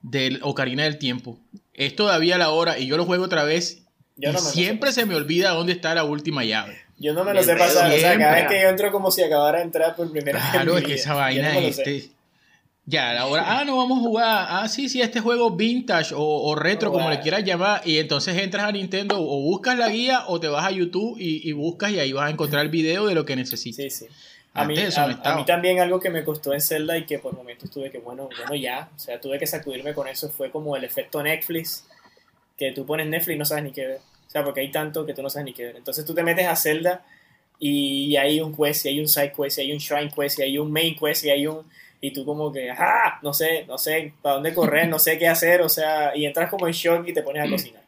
del Ocarina del Tiempo, es todavía la hora y yo lo juego otra vez Yo y no siempre se me olvida dónde está la última llave. Yo no me lo sé pasar. O sea, cada vez que yo entro como si acabara de entrar por primera vez. Claro, es que esa vaina no sé. este. Ya, ahora, ah, no vamos a jugar. Ah, sí, sí, este juego vintage o, o retro, como Wow. le quieras llamar. Y entonces entras a Nintendo o buscas la guía o te vas a YouTube y, y buscas y ahí vas a encontrar el video de lo que necesitas. Sí, sí. A mí, a, a mí también algo que me costó en Zelda y que por momentos tuve que, bueno, bueno, ya, o sea, tuve que sacudirme con eso, fue como el efecto Netflix, que tú pones Netflix y no sabes ni qué ver. O sea, porque hay tanto que tú no sabes ni qué ver. Entonces tú te metes a Zelda y hay un quest, y hay un side quest, y hay un shrine quest, y hay un main quest, y hay un... Y tú como que, ¡ah! No sé, no sé para dónde correr, no sé qué hacer, o sea, y entras como en shock y te pones a cocinar.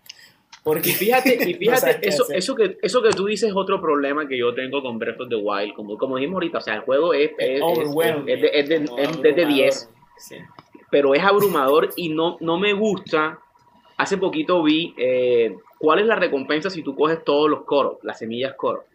Porque Y fíjate, y fíjate eso, eso, que, eso que tú dices es otro problema que yo tengo con Breath of the Wild. Como, como dijimos ahorita, o sea, el juego es, es, es- es de, es de- como es de- es de 10, abrumador. Sí. pero es abrumador y no, no me gusta. Hace poquito vi eh, cuál es la recompensa si tú coges todos los coros, las semillas coro.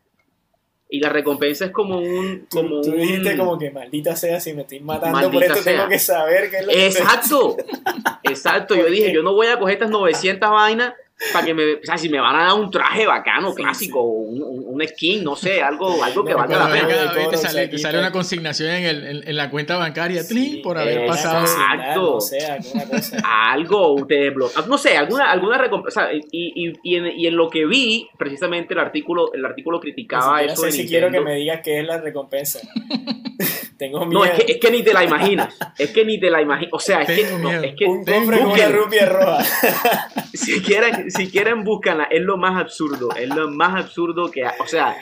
Y la recompensa es como un... Tú, Como tú un- dijiste como que maldita sea si me estoy matando por esto sea. tengo que saber qué es lo que Exacto, exacto. Yo ¿Por dije, yo no voy a coger estas 900 vainas para que me, o sea, si me van a dar un traje bacano, Sí, clásico, Un, un, un skin, no sé, algo, algo que No, valga la pena. de te sale, te saquita. sale una consignación en, el- en- en la cuenta bancaria Sí, por haber pasado. Exacto. O sea, alguna cosa. Algo te desbloquea, no sé, alguna, alguna recompensa. Y, y, y, en, y en lo que vi, precisamente el artículo, el artículo criticaba eso sé de si quiero que me digas qué es la recompensa. tengo miedo. No, es que, es que ni te la imaginas. Es que ni te la imaginas. O sea, es que, no, es que un cofre con una rupia roja. si quieren, si quieren búscanla, es lo más absurdo, es lo más absurdo que. O sea,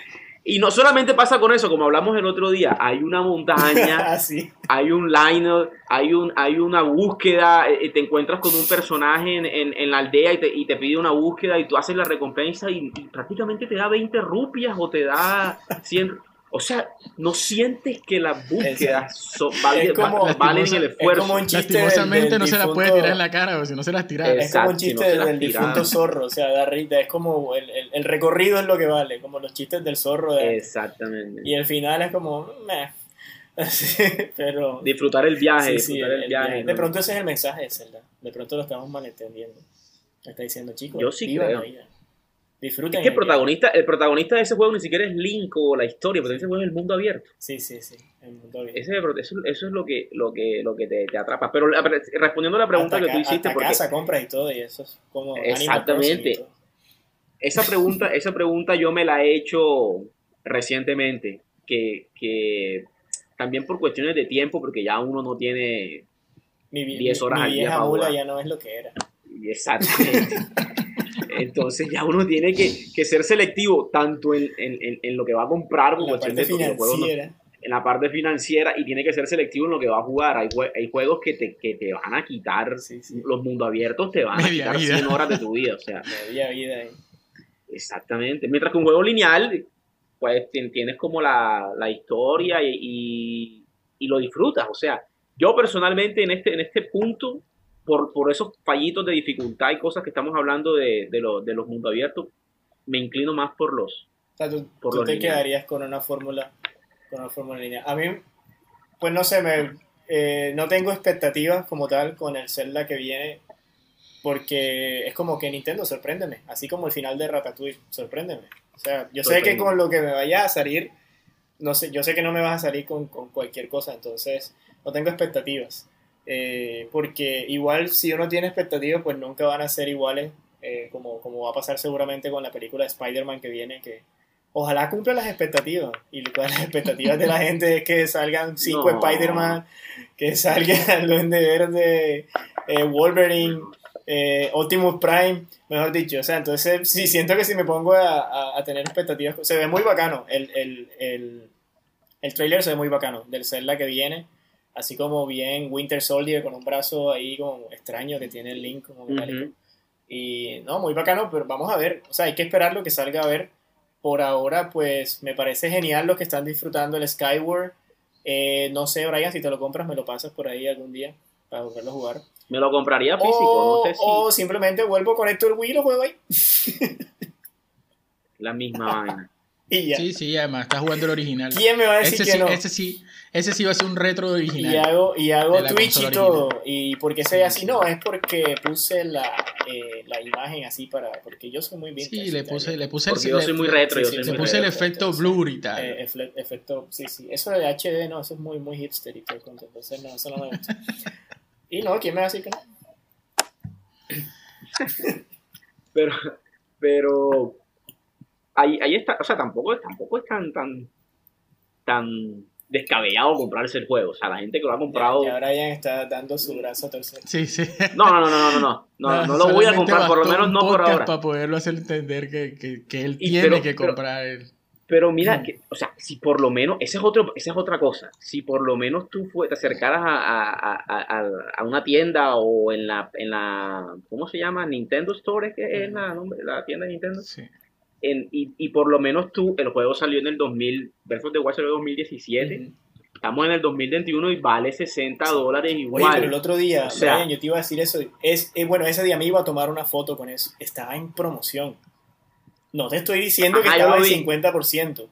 y no solamente pasa con eso, como hablamos el otro día, hay una montaña, Así. hay un liner, hay un, hay una búsqueda, eh, te encuentras con un personaje en, en- en la aldea y te, y te pide una búsqueda y tú haces la recompensa y, y prácticamente te da 20 rupias o te da 100. O sea, no sientes que las búsquedas son, valen, Es como- va- valen el Es esfuerzo. como un chiste del, Lastimosamente del no se las puede difunto- tirar en la cara, o si no se las tira. Es- Es como un chiste si no del tiraban. difunto zorro, o sea, da risa, es como el, el- el recorrido es lo que vale, como los chistes del zorro. de- Exactamente. y el final es como, meh. Pero Disfrutar el viaje, sí, sí, disfrutar el, el viaje. viaje. ¿no? de pronto ese es el mensaje de Zelda, de pronto lo estamos malentendiendo. Está diciendo, chicos, Yo sí creo. la vida. Disfruten Es que el protagonista, el protagonista de ese juego ni siquiera es Link o la historia, pero ese juego es el mundo abierto. Sí, sí, sí. el mundo abierto. Ese, eso, eso es lo que, lo que, lo que te, te atrapa. Pero respondiendo a la pregunta hasta que tú hiciste, hasta porque casa compras y todo, y eso es como Animal Exactamente. Esa pregunta, esa pregunta yo me la he hecho recientemente, que, que también por cuestiones de tiempo, porque ya uno no tiene Mi, vie- 10 horas mi al día vieja para ya no es lo que era. Exactamente. Entonces ya uno tiene que, que ser selectivo tanto en, en- en- en lo que va a comprar, por La cuestión parte juegos no- financiera. en la parte financiera y tiene que ser selectivo en lo que va a jugar. Hay, jue- hay juegos que te, que te van a quitar, Sí, sí. los mundos abiertos te van a quitar vida. 100 horas de tu vida. O sea, Media vida ahí. exactamente. Mientras que un juego lineal, pues tien- tienes como la, la historia y, y, y lo disfrutas. O sea, yo personalmente en este, en este punto, por, por esos fallitos de dificultad y cosas que estamos hablando de, de, lo- de los mundos abiertos, me inclino más por los, O sea, tú, Por tú lo te lineal. quedarías con una fórmula con una fórmula lineal. A mí, pues no sé, me, eh, no tengo expectativas como tal con el Zelda que viene, porque es como que Nintendo, sorpréndeme, así como el final de Ratatouille, sorpréndeme. O sea, yo sé que con lo que me vaya a salir, no sé, yo sé que no me vas a salir con, con cualquier cosa, entonces no tengo expectativas. Eh, porque igual si uno tiene expectativas, pues nunca van a ser iguales, eh, como, como va a pasar seguramente con la película de Spider-Man que viene, que ojalá cumpla las expectativas. Y las expectativas de la gente es que salgan cinco No. Spider-Man, que salga el Duende Verde, eh, Wolverine, eh, Optimus Prime, mejor dicho. O sea, entonces sí, siento que si me pongo a, a- a tener expectativas, se ve muy bacano. El, el, el, el trailer se ve muy bacano del Zelda que viene. Así como bien Winter Soldier con un brazo ahí como extraño que tiene el Link como metálico. Ujú. Y no, muy bacano, pero vamos a ver. O sea, hay que esperar lo que salga a ver. Por ahora, pues me parece genial lo que están disfrutando el Skyward. Eh, no sé, Brian, si te lo compras, me lo pasas por ahí algún día para volverlo a jugar. Me lo compraría físico, o, no sé si o simplemente vuelvo, conecto el Wii y lo juego ahí. la misma vaina. Y ya. Sí, sí, además está jugando el original. ¿Quién me va a decir Ese que sí, no? ese sí, ese sí va a ser un retro original. Y hago, y hago Twitch y todo. ¿Y por qué se ve así? No, es porque puse la, eh, la imagen así para. Porque yo soy muy bien. Sí, le puse, le puse Porque yo le- soy muy retro, sí, yo sí, soy le muy puse el efecto blur y tal. Eh, efecto, sí, sí. Eso de HD, no, eso es muy, muy hipster y todo el cuento, Entonces, no, eso no me gusta. y no, ¿quién me va a decir que no? Pero, pero ahí, ahí está, o sea, tampoco, es- tampoco es tan, tan, tan descabellado comprarse el juego. O sea, la gente que lo ha comprado. Y ahora Brian está dando su brazo a torcer. Sí, sí. No, no, no, no, no, no, no, no, lo voy a comprar, por lo menos no por ahora. Para poderlo hacer entender que, que, que él Y tiene pero- que pero- comprar el. Pero mira, que, o sea, si por lo menos, esa es, otro, esa es otra cosa, si por lo menos tú fue- te acercaras a, a, a, a- a una tienda o en la, en la, ¿cómo se llama? Nintendo Store, que es la, nombre- la tienda de Nintendo. Sí. En, y, y por lo menos tú, el juego salió en el 2000, Breath of the Wild salió en 2017, Ujú. estamos en el 2021 y vale 60 dólares Oye, igual. pero el otro día, O sea- Brian, yo te iba a decir eso. Es, eh, bueno, ese día me iba a tomar una foto con eso. Estaba en promoción. No te estoy diciendo que Ajá, estaba en vi. 50%,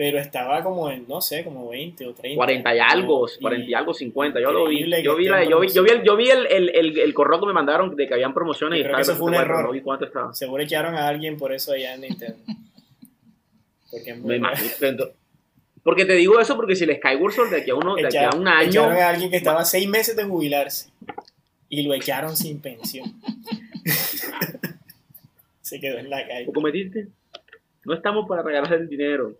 pero estaba como en, no sé, como 20 o 30. 40 y algo, Y- 40 y algo, 50, yo lo vi. Yo vi, la- yo vi, yo vi, el, yo vi el, el, el, el correo que me mandaron de que habían promociones Yo y creo que eso fue un error. No vi cuánto estaba. Seguro echaron a alguien por eso allá en Nintendo. Porque es muy Me Porque te digo eso porque si el Skyward Sword de aquí a, uno, de aquí a un año... echaron a alguien que estaba seis meses de jubilarse y lo echaron sin pensión. Se quedó en la calle. ¿Poco metiste? No estamos para regalar el dinero.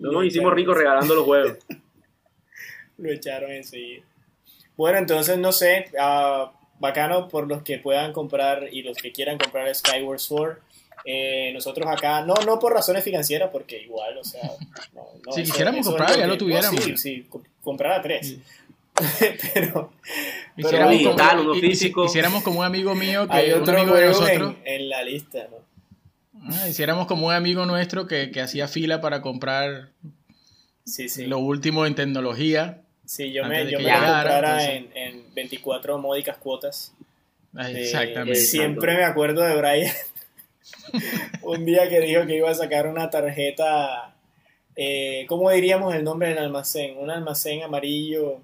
No Lo nos hicimos ricos regalando los juegos. Lo echaron enseguida. Bueno, entonces no sé, ah, bacano por los que puedan comprar y los que quieran comprar Skyward Sword. Eh, nosotros acá, no, no por razones financieras, porque igual, o sea, no, no, Si eso- quisiéramos eso es comprar, ya lo tuviéramos. sí, sí, co- comprar a tres. Pero Hiciéramos Pero digital, como, uno físico. Hiciéramos como un amigo mío, que hay un otro amigo de nosotros. en, en la lista, ¿no? Ah, hiciéramos como un amigo nuestro que, que hacía fila para comprar Sí, sí. lo último en tecnología. Sí, yo me, yo me llegara, comprara en, en 24 módicas cuotas. Ah, Eh, Exactamente. siempre me acuerdo de Brian. un día que dijo que iba a sacar una tarjeta. Eh, ¿Cómo diríamos el nombre del almacén? Un almacén amarillo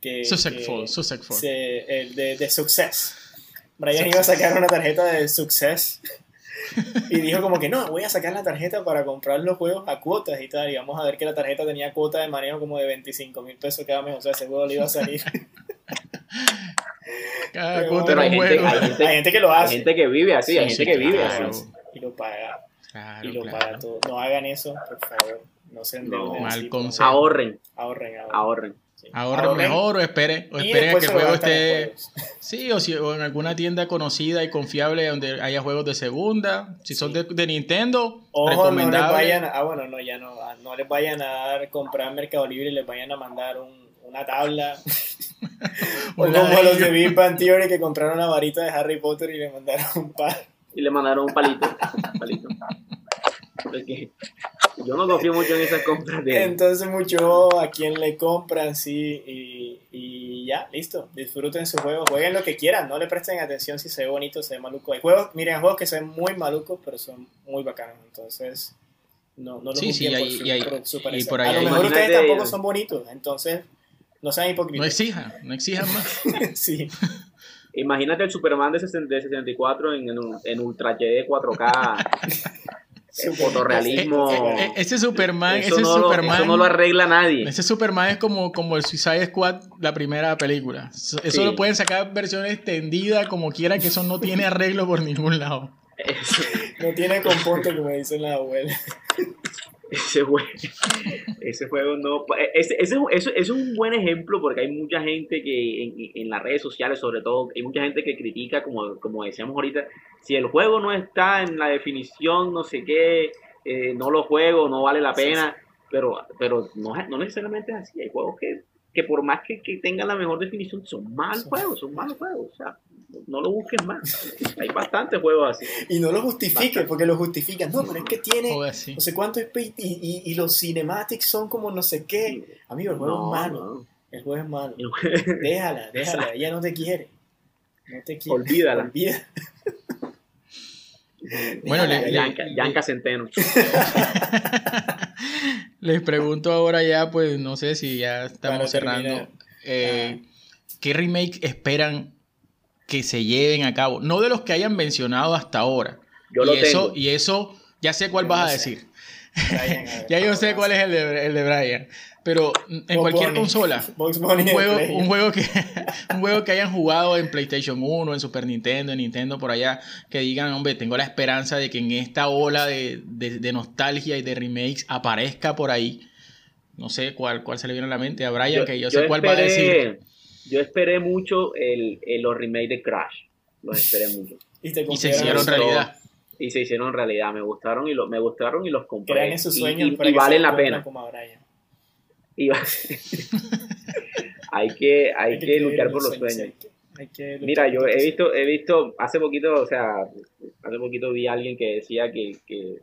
que. Se- el de, de Success. Brian iba a sacar una tarjeta de Success. Y dijo como que no, voy a sacar la tarjeta para comprar los juegos a cuotas y tal. Y vamos a ver que la tarjeta tenía cuota de manejo como de 25 mil pesos cada mes. O sea, ese juego le iba a salir. Cada Pero cuota Pero hay un gente, juego. hay, gente, Hay gente que lo hay hace gente que vive así, hay gente sí, que vive claro. así. y lo paga. Claro, y lo claro. paga todo. No hagan eso, por favor. No se endeuden No, mal. Ahorren, Ahorren, ahorren. ahorren. Ahorre mejor o espere, o espere a que el juego esté. Sí, o, si, o en alguna tienda conocida y confiable donde haya juegos de segunda. Si son de, de Nintendo, Ojo, no les vayan, a- ah bueno, no, ya no, ah, no les vayan a dar comprar en Mercado Libre y les vayan a mandar un- una tabla. o Un como los de Big Bang Theory que compraron la varita de Harry Potter y le mandaron un par. Y le mandaron un palito. un palito. Porque yo no confío mucho en esas compras de Entonces mucho a quien le compran, sí, y, y ya, listo. Disfruten su juego, jueguen lo que quieran, no le presten atención si se ve bonito o se ve maluco. Hay juegos, miren, hay juegos que se ven muy malucos, pero son muy bacanos, entonces no, no los Sí, sí, hay- por su, y hay- por su y parecer. por ahí A lo mejor ustedes tampoco son bonitos, entonces no sean No hipócritas. exijan, no exijan más. sí. Imagínate el Superman de 60 de 64 en, en, en Ultra HD 4K. el fotorrealismo. Eh, ese Superman, eso, ese no lo, Superman. eso no lo arregla nadie. Ese Superman es como, como el Suicide Squad, la primera película. Eso lo pueden sacar versión extendida, como quiera, que eso no tiene arreglo por ningún lado. Eso- No tiene componte, como dicen las abuelas. Ese, juego, ese juego no. Ese, ese, eso, eso es un buen ejemplo porque hay mucha gente que en, en las redes sociales, sobre todo, hay mucha gente que critica, como, como decíamos ahorita, si el juego no está en la definición, no sé qué, eh, no lo juego, no vale la Sí, pena. Pero, pero no, no necesariamente es así. Hay juegos que, que por más que, que tengan la mejor definición, son malos juegos, son malos juegos. O sea, no lo busques más. Hay bastantes juegos así. Y no lo justifiquen, porque lo justifican. No, pero es que tiene Joder, sí. no sé cuánto speed y, y, y los cinematics son como no sé qué. Amigo, el juego No, es malo. no. El juego es malo. Déjala, déjala. Ella no te quiere. No te quiere. Olvídala. Olvida. Bueno, le- Yanka, Yanka Centeno. Les pregunto ahora ya, pues no sé si ya estamos cerrando. eh, ¿Qué remake esperan que se lleven a cabo? No de los que hayan mencionado hasta ahora. Yo y lo eso, tengo. Y eso, ya sé cuál Yo vas no a sé. decir. Brian, a ver, Ya yo sé cuál es el de, el de Brian. Pero en cualquier Bunny. consola, un juego, un, juego que, un juego que hayan jugado en PlayStation 1, en Super Nintendo, en Nintendo por allá, que digan, hombre, tengo la esperanza de que en esta ola de, de- de nostalgia y de remakes aparezca por ahí. No sé cuál, cuál se le viene a la mente a Brian, que yo, sé cuál va a decir. Yo esperé mucho el, el- los remakes de Crash. Los esperé mucho. Y, se hicieron realidad. Y se hicieron realidad. Me gustaron y, lo, me gustaron y los compré. Crean esos sueños y, y valen la pena. como a Brian. Y va- hay que, hay que luchar por los sueños. hay que- hay que luchar Mira, yo he visto, he visto hace poquito, o sea, hace poquito vi a alguien que decía que, que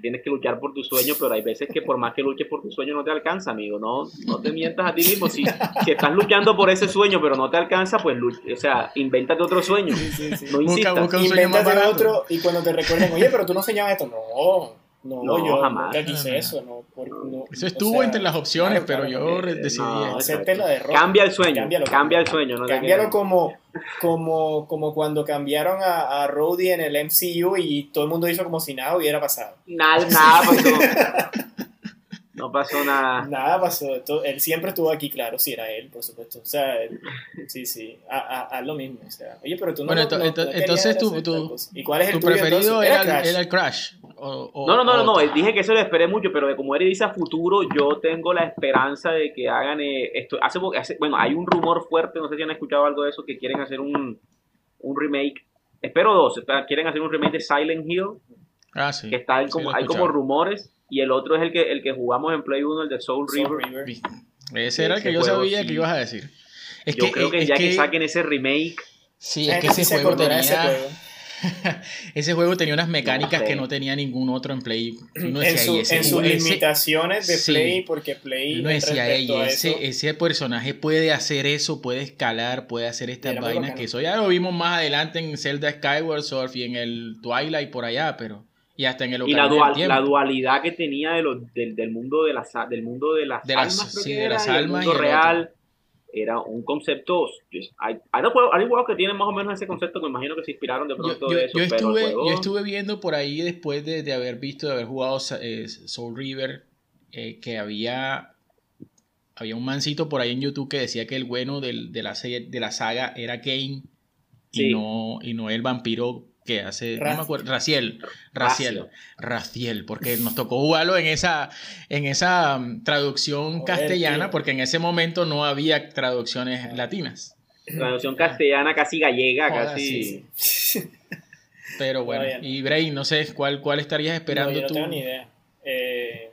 tienes que luchar por tu sueño, pero hay veces que por más que luches por tu sueño no te alcanza, amigo. No, no te mientas a ti mismo. Si, si estás luchando por ese sueño, pero no te alcanza, pues, luch- o sea, invéntate otro sueño. Sí, sí, sí. No Busca- insistas. busca un sueño más barato. otro y cuando te recuerden, oye, pero tú no soñabas esto. No, no, No, yo jamás. nunca quise eso. No, por- no, Eso o esto sea, entre las opciones, claro, pero claro, yo decidí. no, acepte la derrota. Cambia el sueño, Cámbialo, cambia el sueño. No Cámbialo como, como, como cuando cambiaron a, a Rhodey en el MCU y todo el mundo hizo como si nada hubiera pasado. Nada, nada pasó. No pasó nada. Nada pasó. Él siempre estuvo aquí, claro, si era él, por supuesto. O sea, él- sí, sí, a, lo mismo. O sea, oye, pero tú no. Bueno, no- ento- no- ento- no querías entonces tú-. ¿Y cuál es el Tu tuyo, preferido entonces? era, Crash. el- era el Crash. O- o- No, no, no, no, no, dije que eso lo esperé mucho, pero de como Eri dice a futuro, yo tengo la esperanza de que hagan eh, esto. Hace, hace- bueno, hay un rumor fuerte, no sé si han escuchado algo de eso, que quieren hacer un, un remake. Espero dos, quieren hacer un remake de Silent Hill, Ah, sí. que está ahí como, hay como rumores, y el otro es el que, el que jugamos en Play 1, el de Soul, Soul River. River. Ese era el que Ese yo juego sabía sí. que ibas a decir. Es yo creo que es ya que, saquen ese remake, Sí, es que gente ese sí se juego tenía. ese juego. ese juego tenía unas mecánicas No sé. que no tenía ningún otro en Play. Y uno En, decía, su- "Ey, ese en sus juego- ese- limitaciones de sí. Play, porque Play. y uno decía, respecto "Ey, a ese, eso, ese personaje puede hacer eso, puede escalar, puede hacer estas Era vainas, que eso ya lo vimos más adelante en Zelda Skyward Surf y en el Twilight por allá, pero y hasta en el y la, del dual, la dualidad que tenía de los, del, del mundo de las del mundo de las De las- almas, sí, de las y el almas y mundo el real era un concepto hay, hay, juegos, hay juegos que tienen más o menos ese concepto que me imagino que se inspiraron de pronto yo- de eso yo pero estuve, juego- yo estuve viendo por ahí después de, de haber visto, de haber jugado eh, Soul River, eh, que había, había un mancito por ahí en YouTube que decía que el bueno del- de, la, de la saga era Kane Sí. y, no, y no el vampiro que hace, no Ra- me acuerdo, Raciel, Raciel, Raciel, porque nos tocó jugarlo en esa, en esa mm, traducción Joder, castellana, tío. porque en ese momento no había traducciones latinas. Traducción castellana casi gallega, Joder, casi. sí, Pero bueno, y Bray, no sé cuál, cuál estarías esperando no, yo no tú. tengo ni idea. Eh,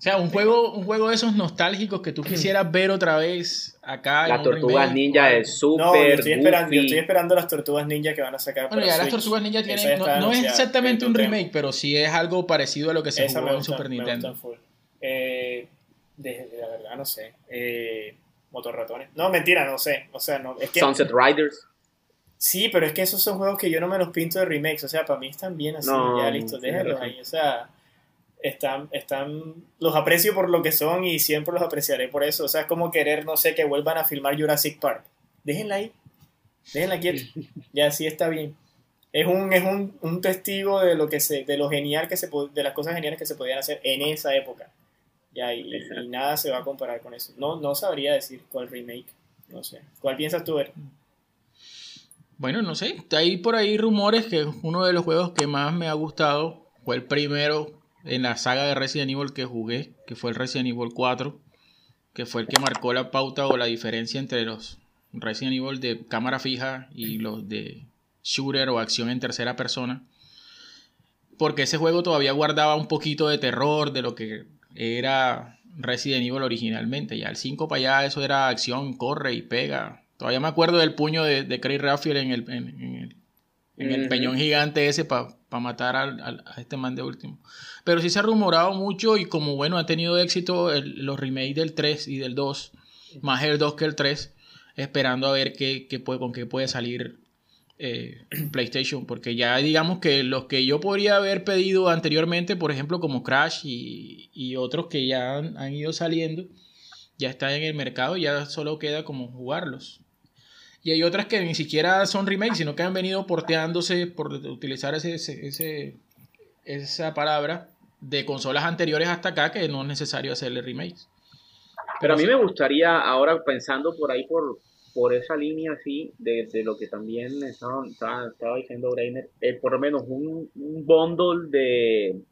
O sea, un juego, un juego de esos nostálgicos que tú quisieras ver otra vez acá. Las tortugas ninja algo. súper. no, yo estoy, esperando, yo estoy esperando las tortugas ninja que van a sacar. Bueno, para ya las Switch. tortugas ninja Esa tienen. ya No, es exactamente un tema. remake, pero sí es algo parecido a lo que se Esa jugó en Super me Nintendo. Eh, de, de la verdad, no sé. Eh, motorratones. No, mentira, no sé. O sea, no. Es que, Sunset Riders. Sí, pero es que esos son juegos que yo no me los pinto de remakes. O sea, para mí están bien así. No, ya listo, razón. ahí. O sea, están, están. Los aprecio por lo que son y siempre los apreciaré por eso. O sea, es como querer, no sé, que vuelvan a filmar Jurassic Park. Déjenla ahí. Déjenla quieta. Ya así está bien. Es un, es un, un testigo de lo que se, de lo genial que se de las cosas geniales que se podían hacer en esa época. Ya, y, nada se va a comparar con eso. No, no sabría decir cuál remake. No sé. ¿Cuál piensas tú, Eric? Bueno, no sé. Hay por ahí rumores que uno de los juegos que más me ha gustado fue el primero en la saga de Resident Evil que jugué, que fue el Resident Evil 4, que fue el que marcó la pauta o la diferencia entre los Resident Evil de cámara fija y los de shooter o acción en tercera persona. Porque ese juego todavía guardaba un poquito de terror de lo que era Resident Evil originalmente. Ya el 5 para allá eso era acción, corre y pega. Todavía me acuerdo del puño de, de Craig Raphael en el, en, en el, en el peñón gigante ese para matar al- al- a este man de último. Pero sí se ha rumorado mucho y como bueno ha tenido éxito los remakes del 3 y del 2, más el 2 que el 3, esperando a ver qué, puede, con qué puede salir eh, PlayStation, porque ya digamos que los que yo podría haber pedido anteriormente, por ejemplo como Crash y, otros que ya han, han ido saliendo, ya están en el mercado ya solo queda como jugarlos. Y hay otras que ni siquiera son remakes, sino que han venido porteándose, por utilizar ese, ese- esa palabra, de consolas anteriores hasta acá, que no es necesario hacerle remakes. Pero a mí me gustaría, ahora pensando por ahí, por, por esa línea así, de, de lo que también estaba, estaba, estaba diciendo Breiner, eh, por lo menos un, un bundle de,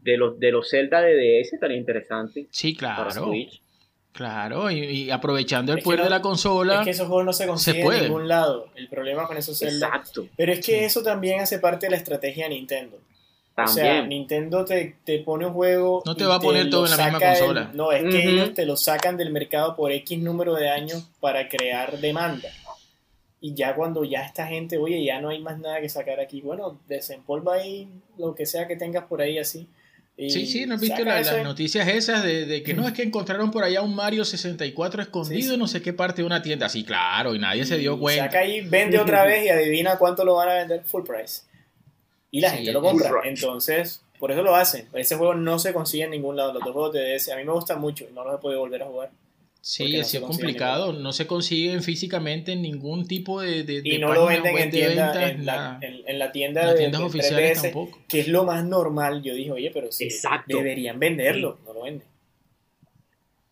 de, los, de los Zelda de DS estaría interesante Sí, para claro. Switch. Claro, y, y aprovechando el Es poder no- de la consola. Es que esos juegos no se consiguen en ningún lado. El problema con esos Zelda. Exacto, Pero es que eso también hace parte de la estrategia de Nintendo. O sea, también. Nintendo te, te pone un juego. No te va a poner todo en la misma del- consola. no, es que ellos te lo sacan del mercado por X número de años para crear demanda. Y ya cuando ya esta gente, oye, ya no hay más nada que sacar aquí, bueno, desempolva ahí lo que sea que tengas por ahí así. Y Sí, sí, ¿no has visto la- las noticias esas de, de que no es que encontraron por allá un Mario 64 escondido Sí, no sé qué parte de una tienda? Sí, claro, y nadie se dio cuenta. Saca ahí, vende otra vez y adivina cuánto lo van a vender full price. Y la Sí, gente lo compra. Entonces, por eso lo hacen. Ese juego no se consigue en ningún lado. Los dos juegos de DS a mí me gustan mucho y no los he podido volver a jugar. Sí, es consiguen complicado. No se consiguen físicamente en ningún tipo de, de, Y de no lo venden en, de tienda, ventas, en, la, en, en la tienda En las de, tiendas de oficiales 3DS, tampoco. que es lo más normal. Yo dije, oye, pero sí, Exacto. deberían venderlo. No lo venden.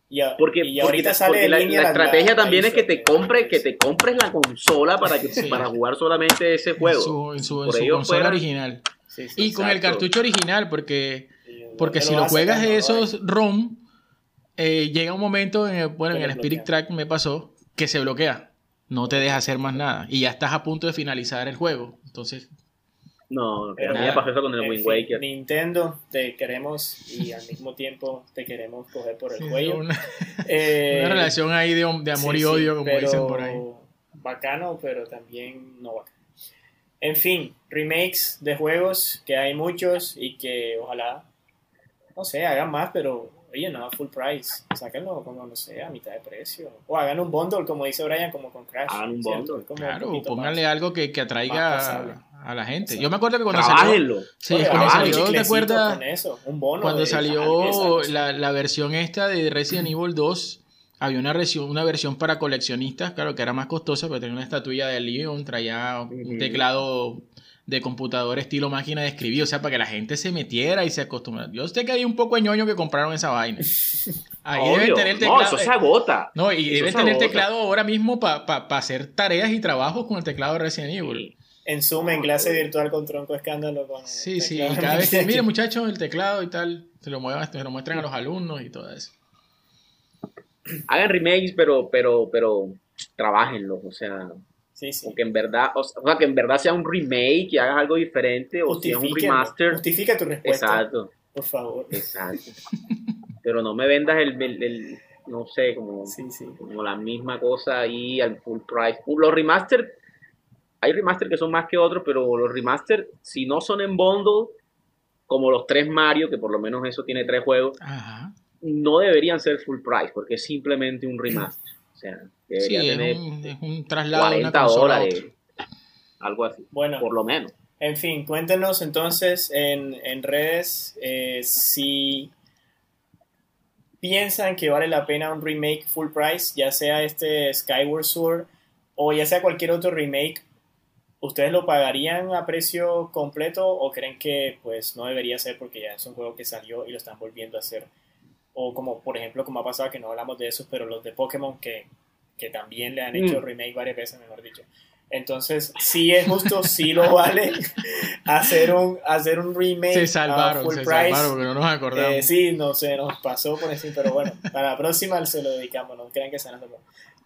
Y, a- Porque, y porque ahorita la, sale porque la- línea la estrategia también es que te eShop, compres, que te compres la consola para que Sí. para jugar solamente ese En juego. su, en su- en consola fuera- original. Sí, sí, Y con el cartucho original, porque, sí, porque ¿dónde si lo a juegas de No, esos ROM, eh, llega un momento, en el, bueno, en el Spirit. Track me pasó, que se bloquea. No te deja hacer más nada. Y ya estás a punto de finalizar el juego. Entonces, No, que a mí me pasó eso con el Wind fin, Waker. Nintendo, te queremos y al mismo tiempo te queremos coger por el sí, cuello. una, Eh, una relación ahí de, de amor sí, y sí, odio, como pero dicen por ahí. Bacano, pero también no bacano. En fin, remakes de juegos que hay muchos y que ojalá, no sé, hagan más, pero no a full price. Sáquenlo como, no sé, a mitad de precio. O hagan un bundle, como dice Brian, como con Crash. Hagan un ¿cierto? bundle. Como un Claro, poquito pónganle más. algo que, que atraiga a, la gente. Exacto. Yo me acuerdo que cuando salió. Sí, Oye, cuando un salió, ¿te acuerdas? con eso, un bono Cuando de salió la, la versión esta de Resident Evil 2, había una versión, una versión para coleccionistas, claro que era más costosa, pero tenía una estatuilla de Leon, traía un teclado de computador estilo máquina de escribir, o sea, para que la gente se metiera y se acostumbrara. Yo sé que hay un poco de ñoño que compraron esa vaina. Ahí deben tener el teclado. No, eso se agota. No, y Eso deben tener agota. teclado ahora mismo para hacer tareas y trabajos con el teclado de Resident Evil. en Zoom, en clase virtual con tronco escándalo. Con Sí, sí, teclado. cada vez que, mire muchachos, el teclado y tal, se lo, muevan, se lo muestran a los alumnos y todo eso. Hagan remakes, pero, pero, pero trabajenlos, o sea, Sí, sí. o que en verdad, o sea, que en verdad sea un remake y hagas algo diferente, o si es un remaster. Justifica tu respuesta, Exacto, por favor. exacto. Pero no me vendas el, el- el- no sé, como, Sí, sí. como la misma cosa ahí al full price. Los remaster, hay remaster que son más que otros, pero los remaster, si no son en bundle, como los tres Mario, que por lo menos eso tiene tres juegos, Ajá. no deberían ser full price, porque es simplemente un remaster. O sea, Sí, debería es tener un, es un traslado de una 40 consola a dólares, algo así, Bueno, por lo menos. En fin, cuéntenos entonces en, en redes eh, si piensan que vale la pena un remake full price, ya sea este Skyward Sword o ya sea cualquier otro remake. ¿Ustedes lo pagarían a precio completo o creen que pues no debería ser porque ya es un juego que salió y lo están volviendo a hacer? O como por ejemplo como ha pasado que no hablamos de eso, pero los de Pokémon que, que también le han hecho Mm. remake varias veces, mejor dicho. Entonces, sí es justo, sí lo vale hacer un, hacer un remake Se salvaron, full se price. salvaron porque no nos acordamos. Eh, sí, no sé, nos pasó por encima, pero bueno, para la próxima se lo dedicamos, no crean que se.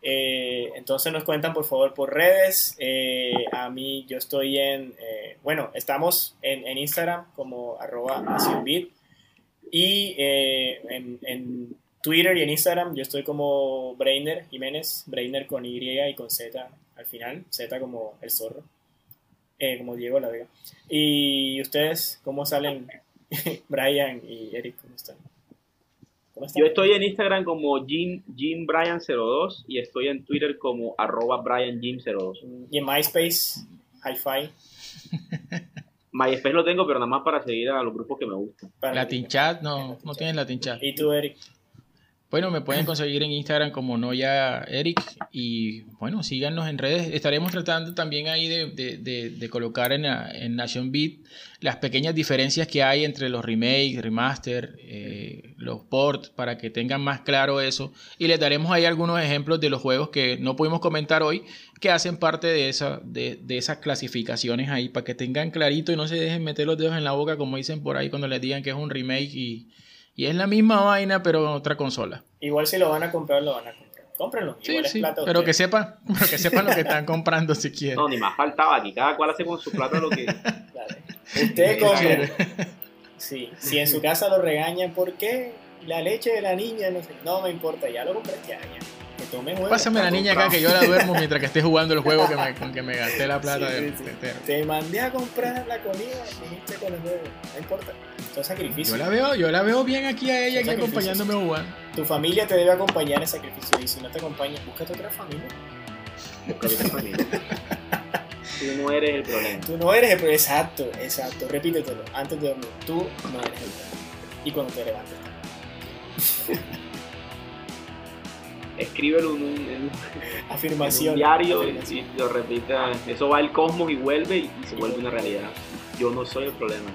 Eh, entonces nos cuentan por favor por redes. Eh, a mí yo estoy en, eh, bueno, estamos en, en Instagram como arroba nacionbit y eh, en, en Twitter y en Instagram yo estoy como Brainer Jiménez, Brainer con Y y con Z al final, Z como el zorro, eh, como Diego La Vega. ¿Y ustedes cómo salen? Brian y Eric, ¿cómo están? ¿Cómo están? Yo estoy en Instagram como Jim, JimBryan02 y estoy en Twitter como arroba BrianJim02. Y en MySpace, Hi-Fi. MySpace lo tengo, pero nada más para seguir a los grupos que me gustan. Latin Chat, no, no tienes Latin Chat. ¿Y tú, Eric? Bueno, me pueden conseguir en Instagram como Noya Eric y bueno, síganos en redes. Estaremos tratando también ahí de, de- de- colocar en, en Nation Beat las pequeñas diferencias que hay entre los remakes, remaster, eh, los ports, para que tengan más claro eso. Y les daremos ahí algunos ejemplos de los juegos que no pudimos comentar hoy, que hacen parte de, esa, de esas clasificaciones ahí, para que tengan clarito y no se dejen meter los dedos en la boca, como dicen por ahí cuando les digan que es un remake y, y es la misma vaina, pero en otra consola. Igual si lo van a comprar, lo van a comprar. Cómprenlo. Sí, Igual es plata pero que sepan, pero que sepan lo que están comprando si quieren. No, ni más faltaba aquí. Cada cual hace con su plata lo que. Claro. Usted. Sí, si en su casa lo regañan, ¿por qué? La leche de la niña, no sé. No me importa, ya lo compré, ya, ya. Pásame la niña acá que yo la duermo mientras que esté jugando el juego que me, con que me gasté la plata Sí, de, sí, sí. de- de- Te mandé a comprar la comida, viniste con el juego. No importa. Son sacrificios. Yo la veo, yo la veo bien aquí a ella aquí acompañándome a jugar. Tu familia te debe acompañar en sacrificio. Y si no te acompaña, búscate otra familia. Busca otra familia. Tú no eres el problema. Tú no eres el problema. Exacto, exacto. Repítetelo antes de dormir. Tú no eres el problema. Y cuando te levantes. Escríbelo en un, en Afirmación. un diario y, lo repita. Eso va al cosmos y vuelve y, y se vuelve una realidad. Yo no soy el problema.